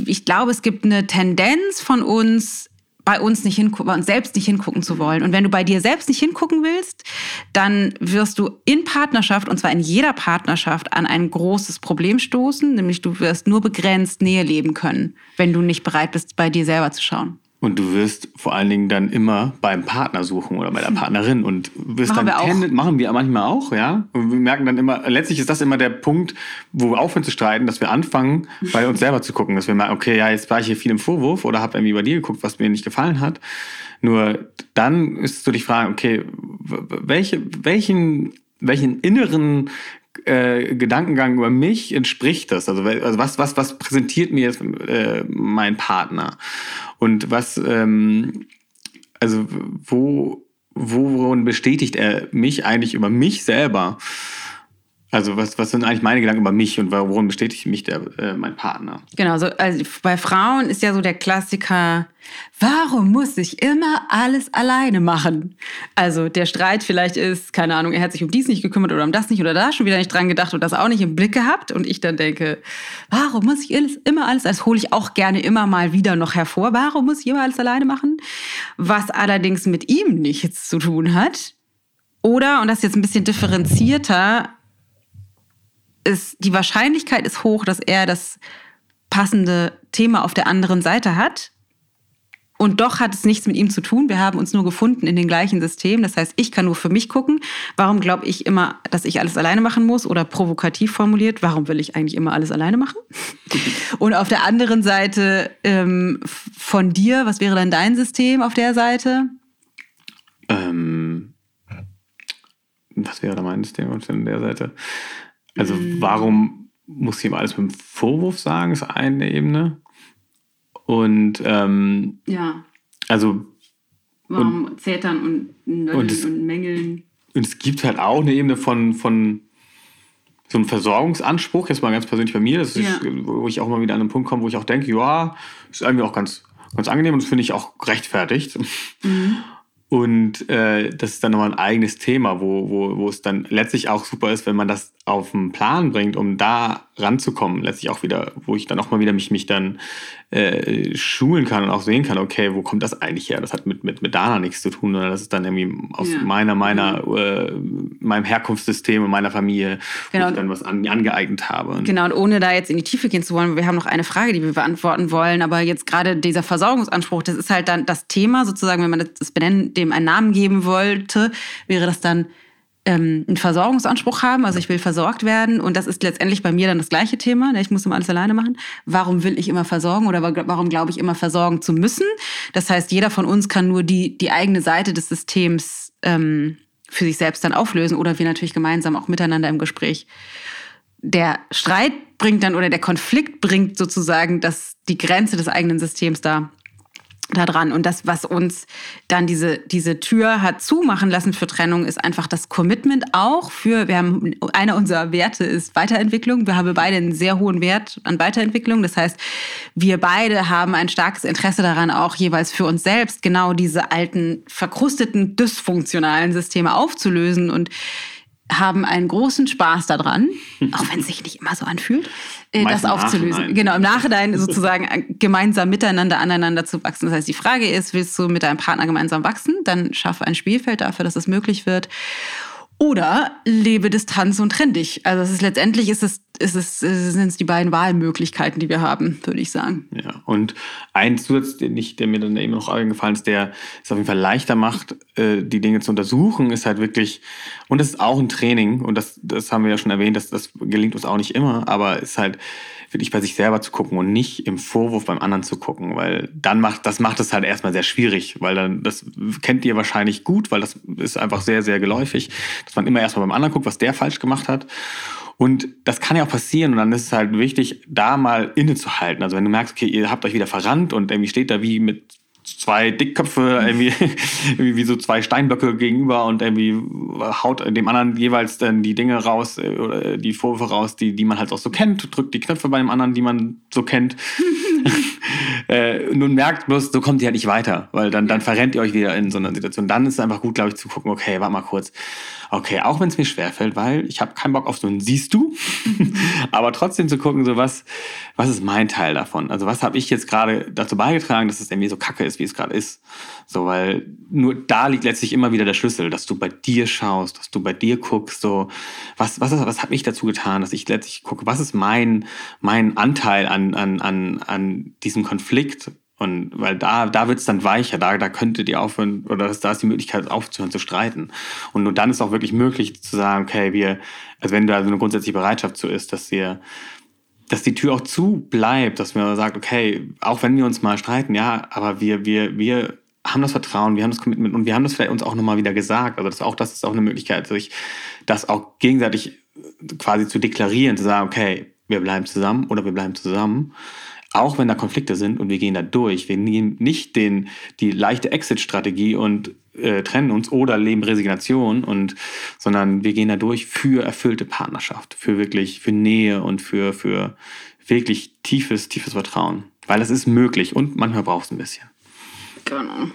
ich glaube, es gibt eine Tendenz von uns, bei uns nicht hingucken, bei uns selbst nicht hingucken zu wollen. Und wenn du bei dir selbst nicht hingucken willst, dann wirst du in Partnerschaft, und zwar in jeder Partnerschaft, an ein großes Problem stoßen, nämlich du wirst nur begrenzt Nähe leben können, wenn du nicht bereit bist, bei dir selber zu schauen. Und du wirst vor allen Dingen dann immer beim Partner suchen oder bei der Partnerin und wirst machen dann wir tendet, machen wir manchmal auch, ja. Und wir merken dann immer, letztlich ist das immer der Punkt, wo wir aufhören zu streiten, dass wir anfangen, bei uns selber zu gucken, dass wir merken, okay, ja, jetzt war ich hier viel im Vorwurf oder habe irgendwie bei dir geguckt, was mir nicht gefallen hat. Nur dann ist so die Frage, okay, welche, welchen, welchen inneren äh, Gedankengang über mich entspricht das? Also, also was, was, was präsentiert mir jetzt äh, mein Partner? Und was, ähm, also wo, worin bestätigt er mich eigentlich über mich selber? Also was, was sind eigentlich meine Gedanken über mich und worin bestätigt mich der, äh, mein Partner? Genau, so, also bei Frauen ist ja so der Klassiker, warum muss ich immer alles alleine machen? Also der Streit vielleicht ist, keine Ahnung, er hat sich um dies nicht gekümmert oder um das nicht oder da schon wieder nicht dran gedacht und das auch nicht im Blick gehabt. Und ich dann denke, warum muss ich alles, immer alles, das hole ich auch gerne immer mal wieder noch hervor, warum muss ich immer alles alleine machen? Was allerdings mit ihm nichts zu tun hat. Oder, und das ist jetzt ein bisschen differenzierter, ist, die Wahrscheinlichkeit ist hoch, dass er das passende Thema auf der anderen Seite hat. Und doch hat es nichts mit ihm zu tun. Wir haben uns nur gefunden in den gleichen Systemen. Das heißt, ich kann nur für mich gucken. Warum glaube ich immer, dass ich alles alleine machen muss? Oder provokativ formuliert, warum will ich eigentlich immer alles alleine machen? Und auf der anderen Seite ähm, von dir, was wäre dann dein System auf der Seite? Ähm, was wäre da mein System auf der Seite? Also mhm. warum muss ich ihm alles mit dem Vorwurf sagen, ist eine Ebene. Und ähm, ja. Also warum und, zetern und nödeln und, es, und mängeln. Und es gibt halt auch eine Ebene von, von so einem Versorgungsanspruch, jetzt mal ganz persönlich bei mir, das ist, ja. wo ich auch mal wieder an einen Punkt komme, wo ich auch denke, ja, ist irgendwie auch ganz, ganz angenehm und das finde ich auch gerechtfertigt. Mhm. Und äh, das ist dann nochmal ein eigenes Thema, wo, wo, wo es dann letztlich auch super ist, wenn man das auf den Plan bringt, um da ranzukommen. Letztlich auch wieder, wo ich dann auch mal wieder mich, mich dann äh, schulen kann und auch sehen kann, okay, wo kommt das eigentlich her? Das hat mit, mit, mit Dana nichts zu tun, sondern das ist dann irgendwie aus ja. meiner, meiner, mhm. äh, meinem Herkunftssystem und meiner Familie, genau. wo ich dann was an, angeeignet habe. Genau, und ohne da jetzt in die Tiefe gehen zu wollen, wir haben noch eine Frage, die wir beantworten wollen, aber jetzt gerade dieser Versorgungsanspruch, das ist halt dann das Thema sozusagen, wenn man das benennen, dem einen Namen geben wollte, wäre das dann ähm, einen Versorgungsanspruch haben, also ich will versorgt werden und das ist letztendlich bei mir dann das gleiche Thema, ich muss immer alles alleine machen. Warum will ich immer versorgen oder warum glaube ich immer versorgen zu müssen? Das heißt, jeder von uns kann nur die, die eigene Seite des Systems ähm, für sich selbst dann auflösen oder wir natürlich gemeinsam auch miteinander im Gespräch. Der Streit bringt dann oder der Konflikt bringt sozusagen das, die Grenze des eigenen Systems da da dran. Und das, was uns dann diese, diese Tür hat zumachen lassen für Trennung, ist einfach das Commitment auch für, wir haben, einer unserer Werte ist Weiterentwicklung. Wir haben beide einen sehr hohen Wert an Weiterentwicklung. Das heißt, wir beide haben ein starkes Interesse daran, auch jeweils für uns selbst genau diese alten, verkrusteten, dysfunktionalen Systeme aufzulösen und haben einen großen Spaß daran, auch wenn es sich nicht immer so anfühlt, äh, das aufzulösen. Nachhinein. Genau, im Nachhinein sozusagen äh, gemeinsam miteinander aneinander zu wachsen. Das heißt, die Frage ist, willst du mit deinem Partner gemeinsam wachsen? Dann schaffe ein Spielfeld dafür, dass es möglich wird. Oder lebe Distanz und trenn dich. Also es ist letztendlich ist es, ist es, sind es die beiden Wahlmöglichkeiten, die wir haben, würde ich sagen. Ja, und ein Zusatz, den ich, der mir dann eben noch eingefallen ist, der es auf jeden Fall leichter macht, äh, die Dinge zu untersuchen, ist halt wirklich, und das ist auch ein Training, und das, das haben wir ja schon erwähnt, dass das gelingt uns auch nicht immer, aber ist halt wirklich bei sich selber zu gucken und nicht im Vorwurf beim anderen zu gucken, weil dann macht, das macht es halt erstmal sehr schwierig, weil dann, das kennt ihr wahrscheinlich gut, weil das ist einfach sehr, sehr geläufig, dass man immer erstmal beim anderen guckt, was der falsch gemacht hat. Und das kann ja auch passieren und dann ist es halt wichtig, da mal innezuhalten. Also wenn du merkst, okay, ihr habt euch wieder verrannt und irgendwie steht da wie mit zwei Dickköpfe, irgendwie, wie so zwei Steinblöcke gegenüber und irgendwie haut dem anderen jeweils dann die Dinge raus äh, oder die Vorwürfe raus, die, die man halt auch so kennt, drückt die Knöpfe bei dem anderen, die man so kennt. äh, nun merkt bloß, so kommt ihr halt nicht weiter, weil dann, dann verrennt ihr euch wieder in so einer Situation. Dann ist es einfach gut, glaube ich, zu gucken, okay, warte mal kurz. Okay, auch wenn es mir schwerfällt, weil ich habe keinen Bock auf so ein Siehst du, aber trotzdem zu gucken, so was, was ist mein Teil davon? Also was habe ich jetzt gerade dazu beigetragen, dass es irgendwie so kacke ist, wie es gerade ist? So, weil nur da liegt letztlich immer wieder der Schlüssel, dass du bei dir schaust, dass du bei dir guckst, so was, was, was habe ich dazu getan, dass ich letztlich gucke, was ist mein, mein Anteil an, an, an, an diesem Konflikt? Und weil da, da wird es dann weicher, da, da könntet ihr aufhören, oder da ist die Möglichkeit aufzuhören zu streiten. Und nur dann ist auch wirklich möglich zu sagen, okay, wir, also wenn da so eine grundsätzliche Bereitschaft zu ist, dass wir, dass die Tür auch zu bleibt, dass man sagt, okay, auch wenn wir uns mal streiten, ja, aber wir, wir, wir haben das Vertrauen, wir haben das Commitment und wir haben das vielleicht uns auch nochmal wieder gesagt. Also das, auch das ist auch eine Möglichkeit, sich das auch gegenseitig quasi zu deklarieren, zu sagen, okay, wir bleiben zusammen oder wir bleiben zusammen auch wenn da Konflikte sind und wir gehen da durch, wir nehmen nicht den, die leichte Exit-Strategie und äh, trennen uns oder leben Resignation und sondern wir gehen da durch für erfüllte Partnerschaft, für wirklich für Nähe und für für wirklich tiefes tiefes Vertrauen, weil es ist möglich und manchmal braucht es ein bisschen. Genau.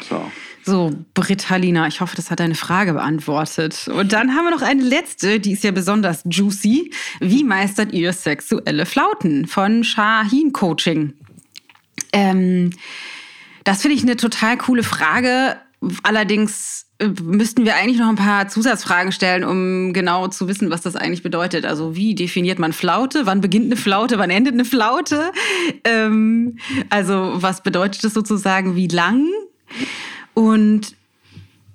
So. So, Britt Halina, ich hoffe, das hat deine Frage beantwortet. Und dann haben wir noch eine letzte, die ist ja besonders juicy. Wie meistert ihr sexuelle Flauten? Von Shahin Coaching. Ähm, das finde ich eine total coole Frage. Allerdings äh, müssten wir eigentlich noch ein paar Zusatzfragen stellen, um genau zu wissen, was das eigentlich bedeutet. Also wie definiert man Flaute? Wann beginnt eine Flaute? Wann endet eine Flaute? Ähm, also was bedeutet das sozusagen? Wie lang? Und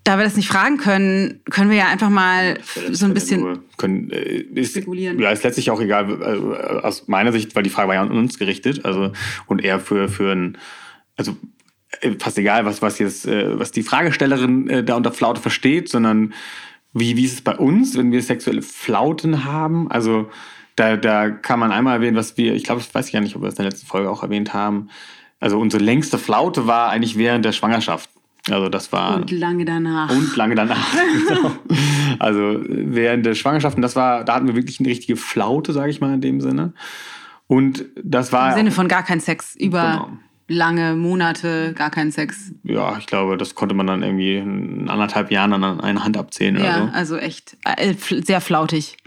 da wir das nicht fragen können, können wir ja einfach mal so ein bisschen können, äh, ist, spekulieren. Ja, ist letztlich auch egal, also aus meiner Sicht, weil die Frage war ja an uns gerichtet, also und eher für, für ein, also äh, fast egal, was, was jetzt, was die Fragestellerin da unter Flaute versteht, sondern wie, wie ist es bei uns, wenn wir sexuelle Flauten haben? Also da, da kann man einmal erwähnen, was wir, ich glaube, ich weiß gar nicht, ob wir das in der letzten Folge auch erwähnt haben. Also unsere längste Flaute war eigentlich während der Schwangerschaft. Also das war und lange danach und lange danach. genau. Also während der Schwangerschaften, das war, da hatten wir wirklich eine richtige Flaute, sage ich mal in dem Sinne. Und das war im Sinne von gar kein Sex über genau. lange Monate, gar kein Sex. Ja, ich glaube, das konnte man dann irgendwie in anderthalb Jahren an einer Hand abzählen. Ja, oder so. also echt äh, sehr flautig.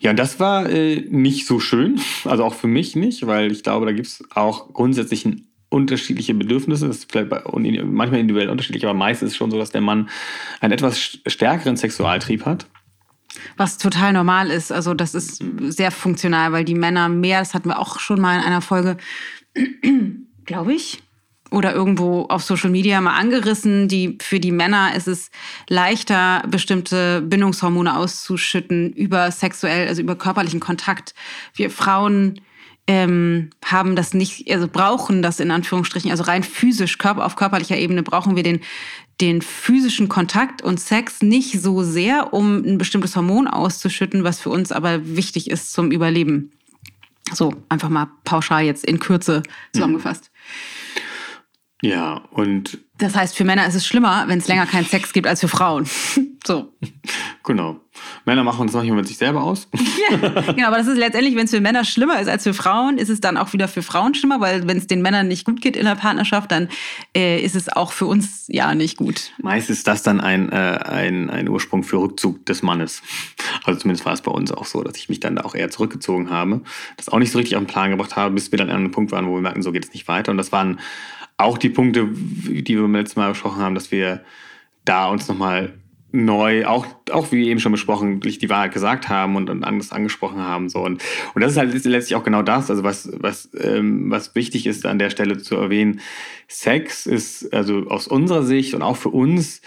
Ja, und das war äh, nicht so schön, also auch für mich nicht, weil ich glaube, da gibt es auch grundsätzlich ein unterschiedliche Bedürfnisse. Das ist vielleicht manchmal individuell unterschiedlich, aber meistens ist es schon so, dass der Mann einen etwas stärkeren Sexualtrieb hat. Was total normal ist. Also, das ist sehr funktional, weil die Männer mehr, das hatten wir auch schon mal in einer Folge, glaube ich, oder irgendwo auf Social Media mal angerissen. Die, für die Männer ist es leichter, bestimmte Bindungshormone auszuschütten über sexuell, also über körperlichen Kontakt. Wir Frauen ähm, haben das nicht, also brauchen das in Anführungsstrichen, also rein physisch, Körper, auf körperlicher Ebene brauchen wir den, den physischen Kontakt und Sex nicht so sehr, um ein bestimmtes Hormon auszuschütten, was für uns aber wichtig ist zum Überleben. So, einfach mal pauschal jetzt in Kürze zusammengefasst. Ja, und. Das heißt, für Männer ist es schlimmer, wenn es länger keinen Sex gibt als für Frauen. so. Genau. Männer machen das manchmal mit sich selber aus. ja, genau, aber das ist letztendlich, wenn es für Männer schlimmer ist als für Frauen, ist es dann auch wieder für Frauen schlimmer, weil wenn es den Männern nicht gut geht in der Partnerschaft, dann äh, ist es auch für uns ja nicht gut. Meist ist das dann ein, äh, ein, ein Ursprung für Rückzug des Mannes. Also zumindest war es bei uns auch so, dass ich mich dann da auch eher zurückgezogen habe, das auch nicht so richtig auf den Plan gebracht habe, bis wir dann an einem Punkt waren, wo wir merken, so geht es nicht weiter. Und das waren auch die Punkte, die wir beim letzten Mal besprochen haben, dass wir da uns nochmal neu, auch, auch wie eben schon besprochen, die Wahrheit gesagt haben und, und anders angesprochen haben. So. Und, und das ist halt letztlich auch genau das, also was, was, ähm, was wichtig ist an der Stelle zu erwähnen. Sex ist also aus unserer Sicht und auch für uns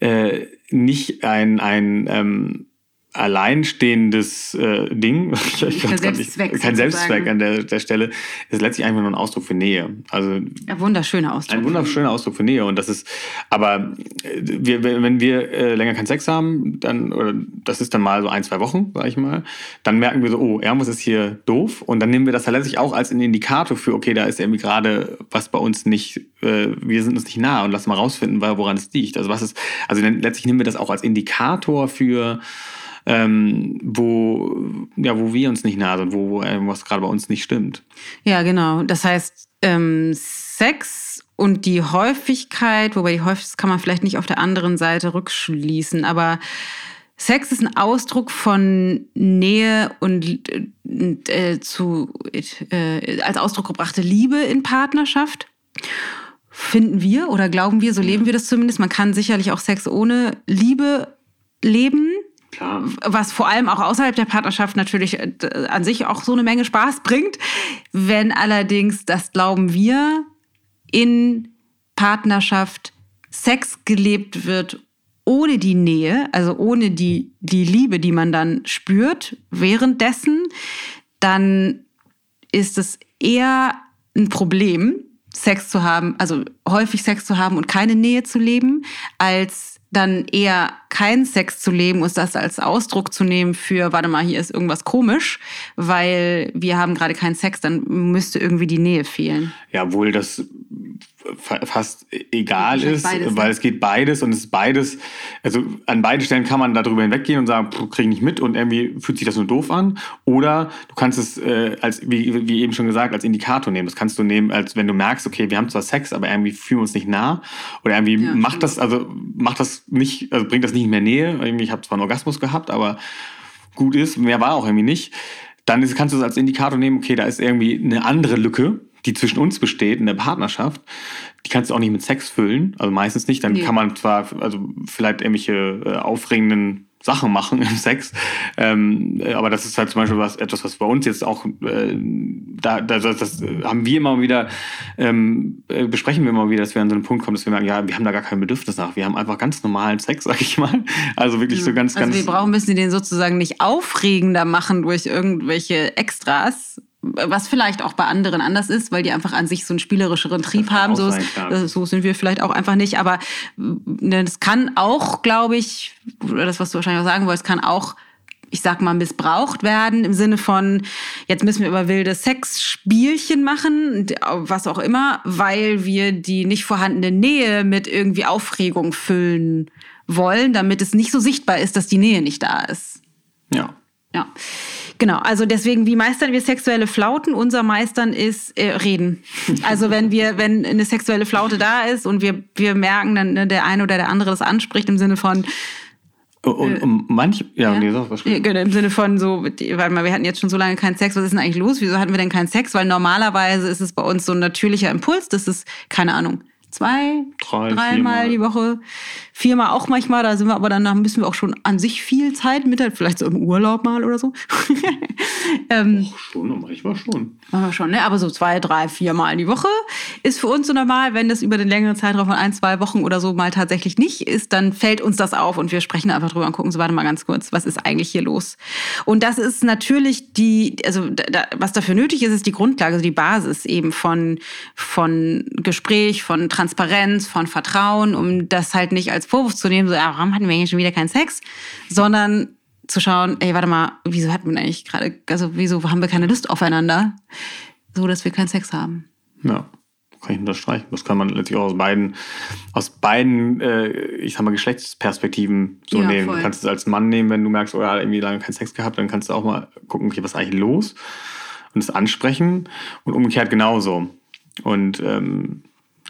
äh, nicht ein, ein, ähm, alleinstehendes äh, Ding, kein Selbstzweck, nicht, kein Selbstzweck an der, der Stelle, ist letztlich einfach nur ein Ausdruck für Nähe. Also ein wunderschöner Ausdruck. Ein wunderschöner Ausdruck für Nähe. Und das ist, aber äh, wir, wenn wir äh, länger keinen Sex haben, dann, oder das ist dann mal so ein, zwei Wochen, sag ich mal, dann merken wir so, oh, irgendwas ist hier doof. Und dann nehmen wir das letztlich auch als einen Indikator für, okay, da ist irgendwie gerade was bei uns nicht, äh, wir sind uns nicht nah und lass mal rausfinden, woran es liegt. Also was ist, also letztlich nehmen wir das auch als Indikator für ähm, wo, ja, wo wir uns nicht nah sind, wo, wo irgendwas gerade bei uns nicht stimmt. Ja, genau. Das heißt, ähm, Sex und die Häufigkeit, wobei die Häufigkeit kann man vielleicht nicht auf der anderen Seite rückschließen, aber Sex ist ein Ausdruck von Nähe und äh, zu, äh, als Ausdruck gebrachte Liebe in Partnerschaft. Finden wir oder glauben wir, so leben wir das zumindest. Man kann sicherlich auch Sex ohne Liebe leben. Klar. Was vor allem auch außerhalb der Partnerschaft natürlich äh, an sich auch so eine Menge Spaß bringt. Wenn allerdings, das glauben wir, in Partnerschaft Sex gelebt wird ohne die Nähe, also ohne die, die Liebe, die man dann spürt währenddessen, dann ist es eher ein Problem, Sex zu haben, also häufig Sex zu haben und keine Nähe zu leben, als dann eher keinen Sex zu leben und das als Ausdruck zu nehmen für, warte mal, hier ist irgendwas komisch, weil wir haben gerade keinen Sex, dann müsste irgendwie die Nähe fehlen. Ja, wohl das fast egal ist, beides, ne? weil es geht beides und es ist beides, also an beiden Stellen kann man darüber hinweggehen und sagen, kriege ich nicht mit und irgendwie fühlt sich das nur doof an. Oder du kannst es äh, als, wie, wie eben schon gesagt, als Indikator nehmen. Das kannst du nehmen, als wenn du merkst, okay, wir haben zwar Sex, aber irgendwie fühlen wir uns nicht nah. Oder irgendwie ja, macht das, also macht das nicht, also bringt das nicht mehr Nähe. Irgendwie, ich habe zwar einen Orgasmus gehabt, aber gut ist, mehr war auch irgendwie nicht. Dann ist, kannst du es als Indikator nehmen, okay, da ist irgendwie eine andere Lücke die zwischen uns besteht in der Partnerschaft, die kannst du auch nicht mit Sex füllen. Also meistens nicht. Dann nee. kann man zwar also vielleicht irgendwelche äh, aufregenden Sachen machen im Sex. Ähm, äh, aber das ist halt zum Beispiel was, etwas, was bei uns jetzt auch, äh, da, das, das haben wir immer wieder, ähm, äh, besprechen wir immer wieder, dass wir an so einen Punkt kommen, dass wir merken, ja, wir haben da gar kein Bedürfnis nach. Wir haben einfach ganz normalen Sex, sag ich mal. Also wirklich so ganz, also ganz. Wir brauchen, müssen den sozusagen nicht aufregender machen durch irgendwelche Extras, was vielleicht auch bei anderen anders ist, weil die einfach an sich so einen spielerischeren Trieb haben. So, ist, so sind wir vielleicht auch einfach nicht. Aber ne, das kann auch, glaube ich, oder das, was du wahrscheinlich auch sagen wolltest, kann auch ich sag mal, missbraucht werden im Sinne von, jetzt müssen wir über wilde Sexspielchen machen, was auch immer, weil wir die nicht vorhandene Nähe mit irgendwie Aufregung füllen wollen, damit es nicht so sichtbar ist, dass die Nähe nicht da ist. Ja. Ja. Genau, also deswegen, wie meistern wir sexuelle Flauten? Unser Meistern ist äh, reden. Also wenn wir, wenn eine sexuelle Flaute da ist und wir, wir merken, dann ne, der eine oder der andere das anspricht im Sinne von, und, und manch, ja, ja. Nee, sag was. Ja, genau, Im Sinne von so, mal, wir hatten jetzt schon so lange keinen Sex, was ist denn eigentlich los? Wieso hatten wir denn keinen Sex? Weil normalerweise ist es bei uns so ein natürlicher Impuls, das ist, keine Ahnung, zwei, Drei, dreimal die Woche, viermal auch manchmal. Da sind wir aber danach müssen wir auch schon an sich viel Zeit mit, vielleicht so im Urlaub mal oder so. ähm, Och, schon, manchmal schon. Manchmal schon, ne? Aber so zwei, drei, viermal die Woche ist für uns so normal. Wenn das über den längeren Zeitraum von ein, zwei Wochen oder so mal tatsächlich nicht ist, dann fällt uns das auf und wir sprechen einfach drüber und gucken so, warte mal ganz kurz, was ist eigentlich hier los? Und das ist natürlich die, also da, was dafür nötig ist, ist die Grundlage, also die Basis eben von, von Gespräch, von Transparenz, von Vertrauen, um das halt nicht als Vorwurf zu nehmen, so, ja, warum hatten wir hier schon wieder keinen Sex? Sondern zu schauen, ey, warte mal, wieso hatten wir eigentlich gerade, also wieso haben wir keine Lust aufeinander? So, dass wir keinen Sex haben. Ja, kann ich unterstreichen. Das kann man letztlich auch aus beiden, aus beiden, äh, ich sag mal, Geschlechtsperspektiven so ja, nehmen. Voll. Du kannst es als Mann nehmen, wenn du merkst, oh ja, irgendwie lange keinen Sex gehabt, dann kannst du auch mal gucken, okay, was ist eigentlich los? Und es ansprechen und umgekehrt genauso. Und ähm,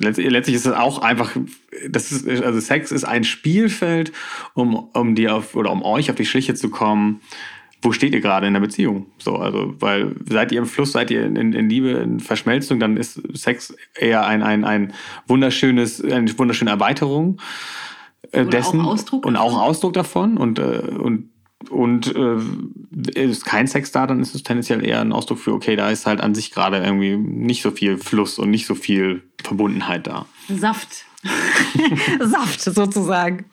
letztlich ist es auch einfach, das ist, also Sex ist ein Spielfeld, um, um dir auf, oder um euch auf die Schliche zu kommen. Wo steht ihr gerade in der Beziehung? So, also, weil seid ihr im Fluss, seid ihr in, in Liebe, in Verschmelzung, dann ist Sex eher ein, ein, ein wunderschönes, eine wunderschöne Erweiterung äh, dessen auch Ausdruck und auch Ausdruck davon und, äh, und und äh, ist kein Sex da, dann ist es tendenziell eher ein Ausdruck für, okay, da ist halt an sich gerade irgendwie nicht so viel Fluss und nicht so viel Verbundenheit da. Saft. Saft sozusagen.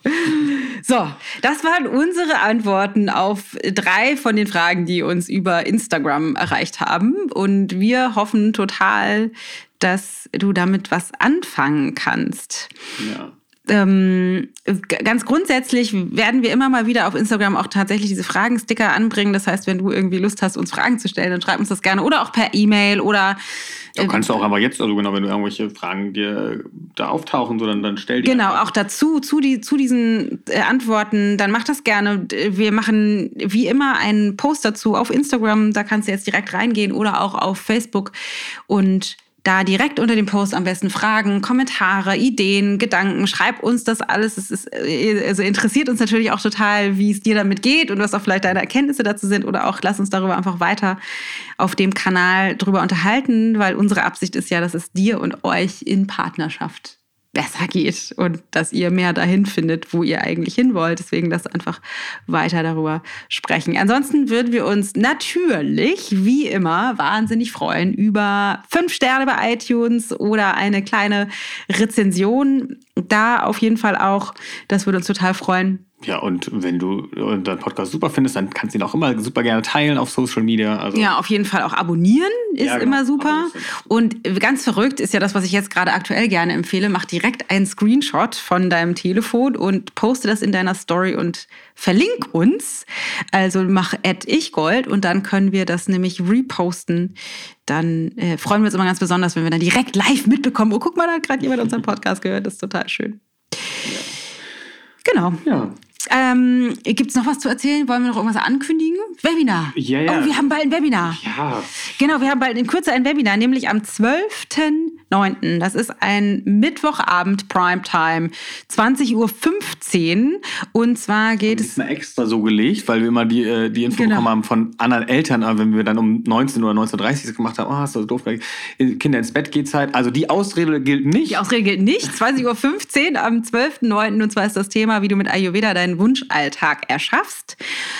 So, das waren unsere Antworten auf drei von den Fragen, die uns über Instagram erreicht haben. Und wir hoffen total, dass du damit was anfangen kannst. Ja ähm, ganz grundsätzlich werden wir immer mal wieder auf Instagram auch tatsächlich diese Fragensticker anbringen. Das heißt, wenn du irgendwie Lust hast, uns Fragen zu stellen, dann schreib uns das gerne oder auch per E-Mail oder. Ja, kannst du auch einfach jetzt, also genau, wenn du irgendwelche Fragen dir da auftauchen, so, dann, dann stell die. Genau, einfach. auch dazu, zu, die, zu diesen äh, Antworten, dann mach das gerne. Wir machen wie immer einen Post dazu auf Instagram, da kannst du jetzt direkt reingehen oder auch auf Facebook und da direkt unter dem Post am besten Fragen, Kommentare, Ideen, Gedanken. Schreib uns das alles. Es ist, äh, also interessiert uns natürlich auch total, wie es dir damit geht und was auch vielleicht deine Erkenntnisse dazu sind. Oder auch lass uns darüber einfach weiter auf dem Kanal drüber unterhalten, weil unsere Absicht ist ja, dass es dir und euch in Partnerschaft besser geht und dass ihr mehr dahin findet, wo ihr eigentlich hin wollt. Deswegen lass einfach weiter darüber sprechen. Ansonsten würden wir uns natürlich, wie immer, wahnsinnig freuen über fünf Sterne bei iTunes oder eine kleine Rezension. Da auf jeden Fall auch. Das würde uns total freuen. Ja, und wenn du unseren Podcast super findest, dann kannst du ihn auch immer super gerne teilen auf Social Media. Also ja, auf jeden Fall auch abonnieren ist ja, genau. immer super. Und ganz verrückt ist ja das, was ich jetzt gerade aktuell gerne empfehle. Mach direkt einen Screenshot von deinem Telefon und poste das in deiner Story und verlink uns. Also mach ichgold und dann können wir das nämlich reposten. Dann äh, freuen wir uns immer ganz besonders, wenn wir dann direkt live mitbekommen. Oh, guck mal, da hat gerade jemand unseren Podcast gehört. Das ist total schön. Genau. Ja. Ähm, Gibt es noch was zu erzählen? Wollen wir noch irgendwas ankündigen? Webinar. Ja, ja. Oh, wir haben bald ein Webinar. Ja. Genau, wir haben bald in Kürze ein Webinar, nämlich am 12.09. Das ist ein Mittwochabend Primetime, 20.15 Uhr. Und zwar geht es. Das ist extra so gelegt, weil wir immer die, äh, die Info genau. bekommen haben von anderen Eltern, wenn wir dann um 19 oder 19.30 Uhr gemacht haben, oh, hast du doof, Kinder ins Bett geht Zeit. Also die Ausrede gilt nicht. Die Ausrede gilt nicht. 20.15 Uhr am 12.09. Und zwar ist das Thema, wie du mit Ayurveda deinen Wunschalltag erschaffst.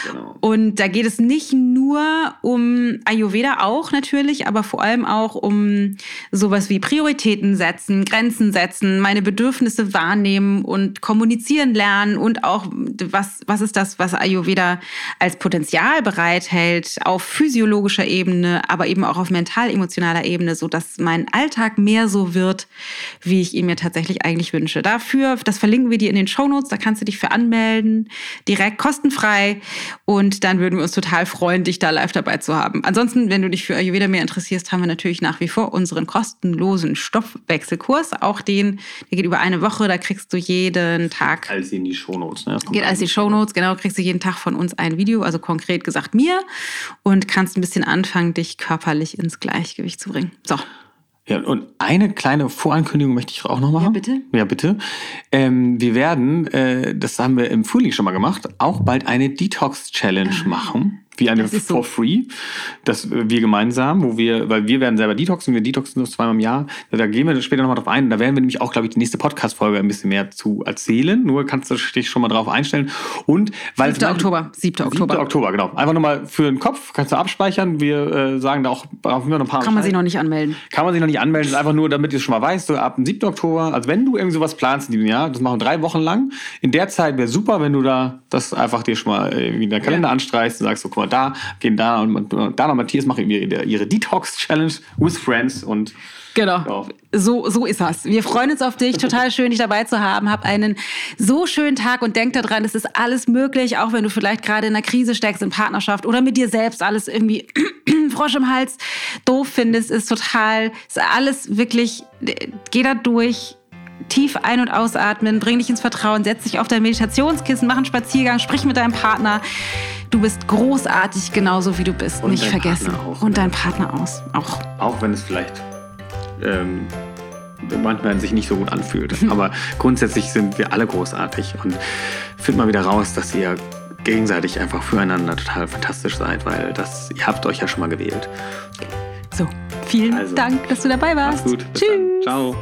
Genau. Und da geht es nicht nur um Ayurveda auch natürlich, aber vor allem auch um sowas wie Prioritäten setzen, Grenzen setzen, meine Bedürfnisse wahrnehmen und kommunizieren lernen und auch was, was ist das, was Ayurveda als Potenzial bereithält auf physiologischer Ebene, aber eben auch auf mental-emotionaler Ebene, so dass mein Alltag mehr so wird, wie ich ihn mir tatsächlich eigentlich wünsche. Dafür, das verlinken wir dir in den Show Notes, da kannst du dich für anmelden, direkt kostenfrei und dann würden wir uns total freuen, dich da live dabei zu haben. Ansonsten, wenn du dich für Ayurveda mehr interessierst, haben wir natürlich nach wie vor unseren kostenlosen Stoffwechselkurs. Auch den, der geht über eine Woche, da kriegst du jeden Tag. Alles in die Shownotes, ne? Geht in die Shownotes, genau, kriegst du jeden Tag von uns ein Video, also konkret gesagt mir, und kannst ein bisschen anfangen, dich körperlich ins Gleichgewicht zu bringen. So. Ja, und eine kleine Vorankündigung möchte ich auch noch machen. Ja, bitte. Ja, bitte. Ähm, wir werden, äh, das haben wir im Frühling schon mal gemacht, auch bald eine Detox-Challenge ah. machen wie eine for so. free, dass wir gemeinsam, wo wir, weil wir werden selber detoxen, wir detoxen das zweimal im Jahr, da gehen wir später nochmal drauf ein, da werden wir nämlich auch, glaube ich, die nächste Podcast-Folge ein bisschen mehr zu erzählen, nur kannst du dich schon mal drauf einstellen und weil... 7. Oktober, 7. Oktober. 7. Oktober, genau. Einfach nochmal für den Kopf, kannst du abspeichern, wir äh, sagen da auch, brauchen wir noch ein paar... Kann man sich noch nicht anmelden. Kann man sich noch nicht anmelden, das ist einfach nur, damit du es schon mal weißt, so ab dem 7. Oktober, also wenn du irgendwie sowas planst in diesem Jahr, das machen wir drei Wochen lang, in der Zeit wäre super, wenn du da das einfach dir schon mal irgendwie in den Kalender ja. anstreichst und sagst, so guck mal, da gehen da Dana und, Dana und Matthias machen ihre, ihre Detox-Challenge with Friends und Genau. So, so ist das. Wir freuen uns auf dich. Total schön, dich dabei zu haben. Hab einen so schönen Tag und denk daran, es ist alles möglich, auch wenn du vielleicht gerade in einer Krise steckst, in Partnerschaft oder mit dir selbst alles irgendwie Frosch im Hals doof findest, ist total, ist alles wirklich, geh da durch, tief ein- und ausatmen, bring dich ins Vertrauen, setz dich auf dein Meditationskissen, mach einen Spaziergang, sprich mit deinem Partner. Du bist großartig, genauso wie du bist. Und Nicht vergessen. Auch, und dein Partner aus. Auch. Auch wenn es vielleicht ähm, manchmal sich nicht so gut anfühlt. Aber grundsätzlich sind wir alle großartig. Und find mal wieder raus, dass ihr gegenseitig einfach füreinander total fantastisch seid, weil das, ihr habt euch ja schon mal gewählt. So, vielen also, Dank, dass du dabei warst. Gut. Tschüss. Ciao.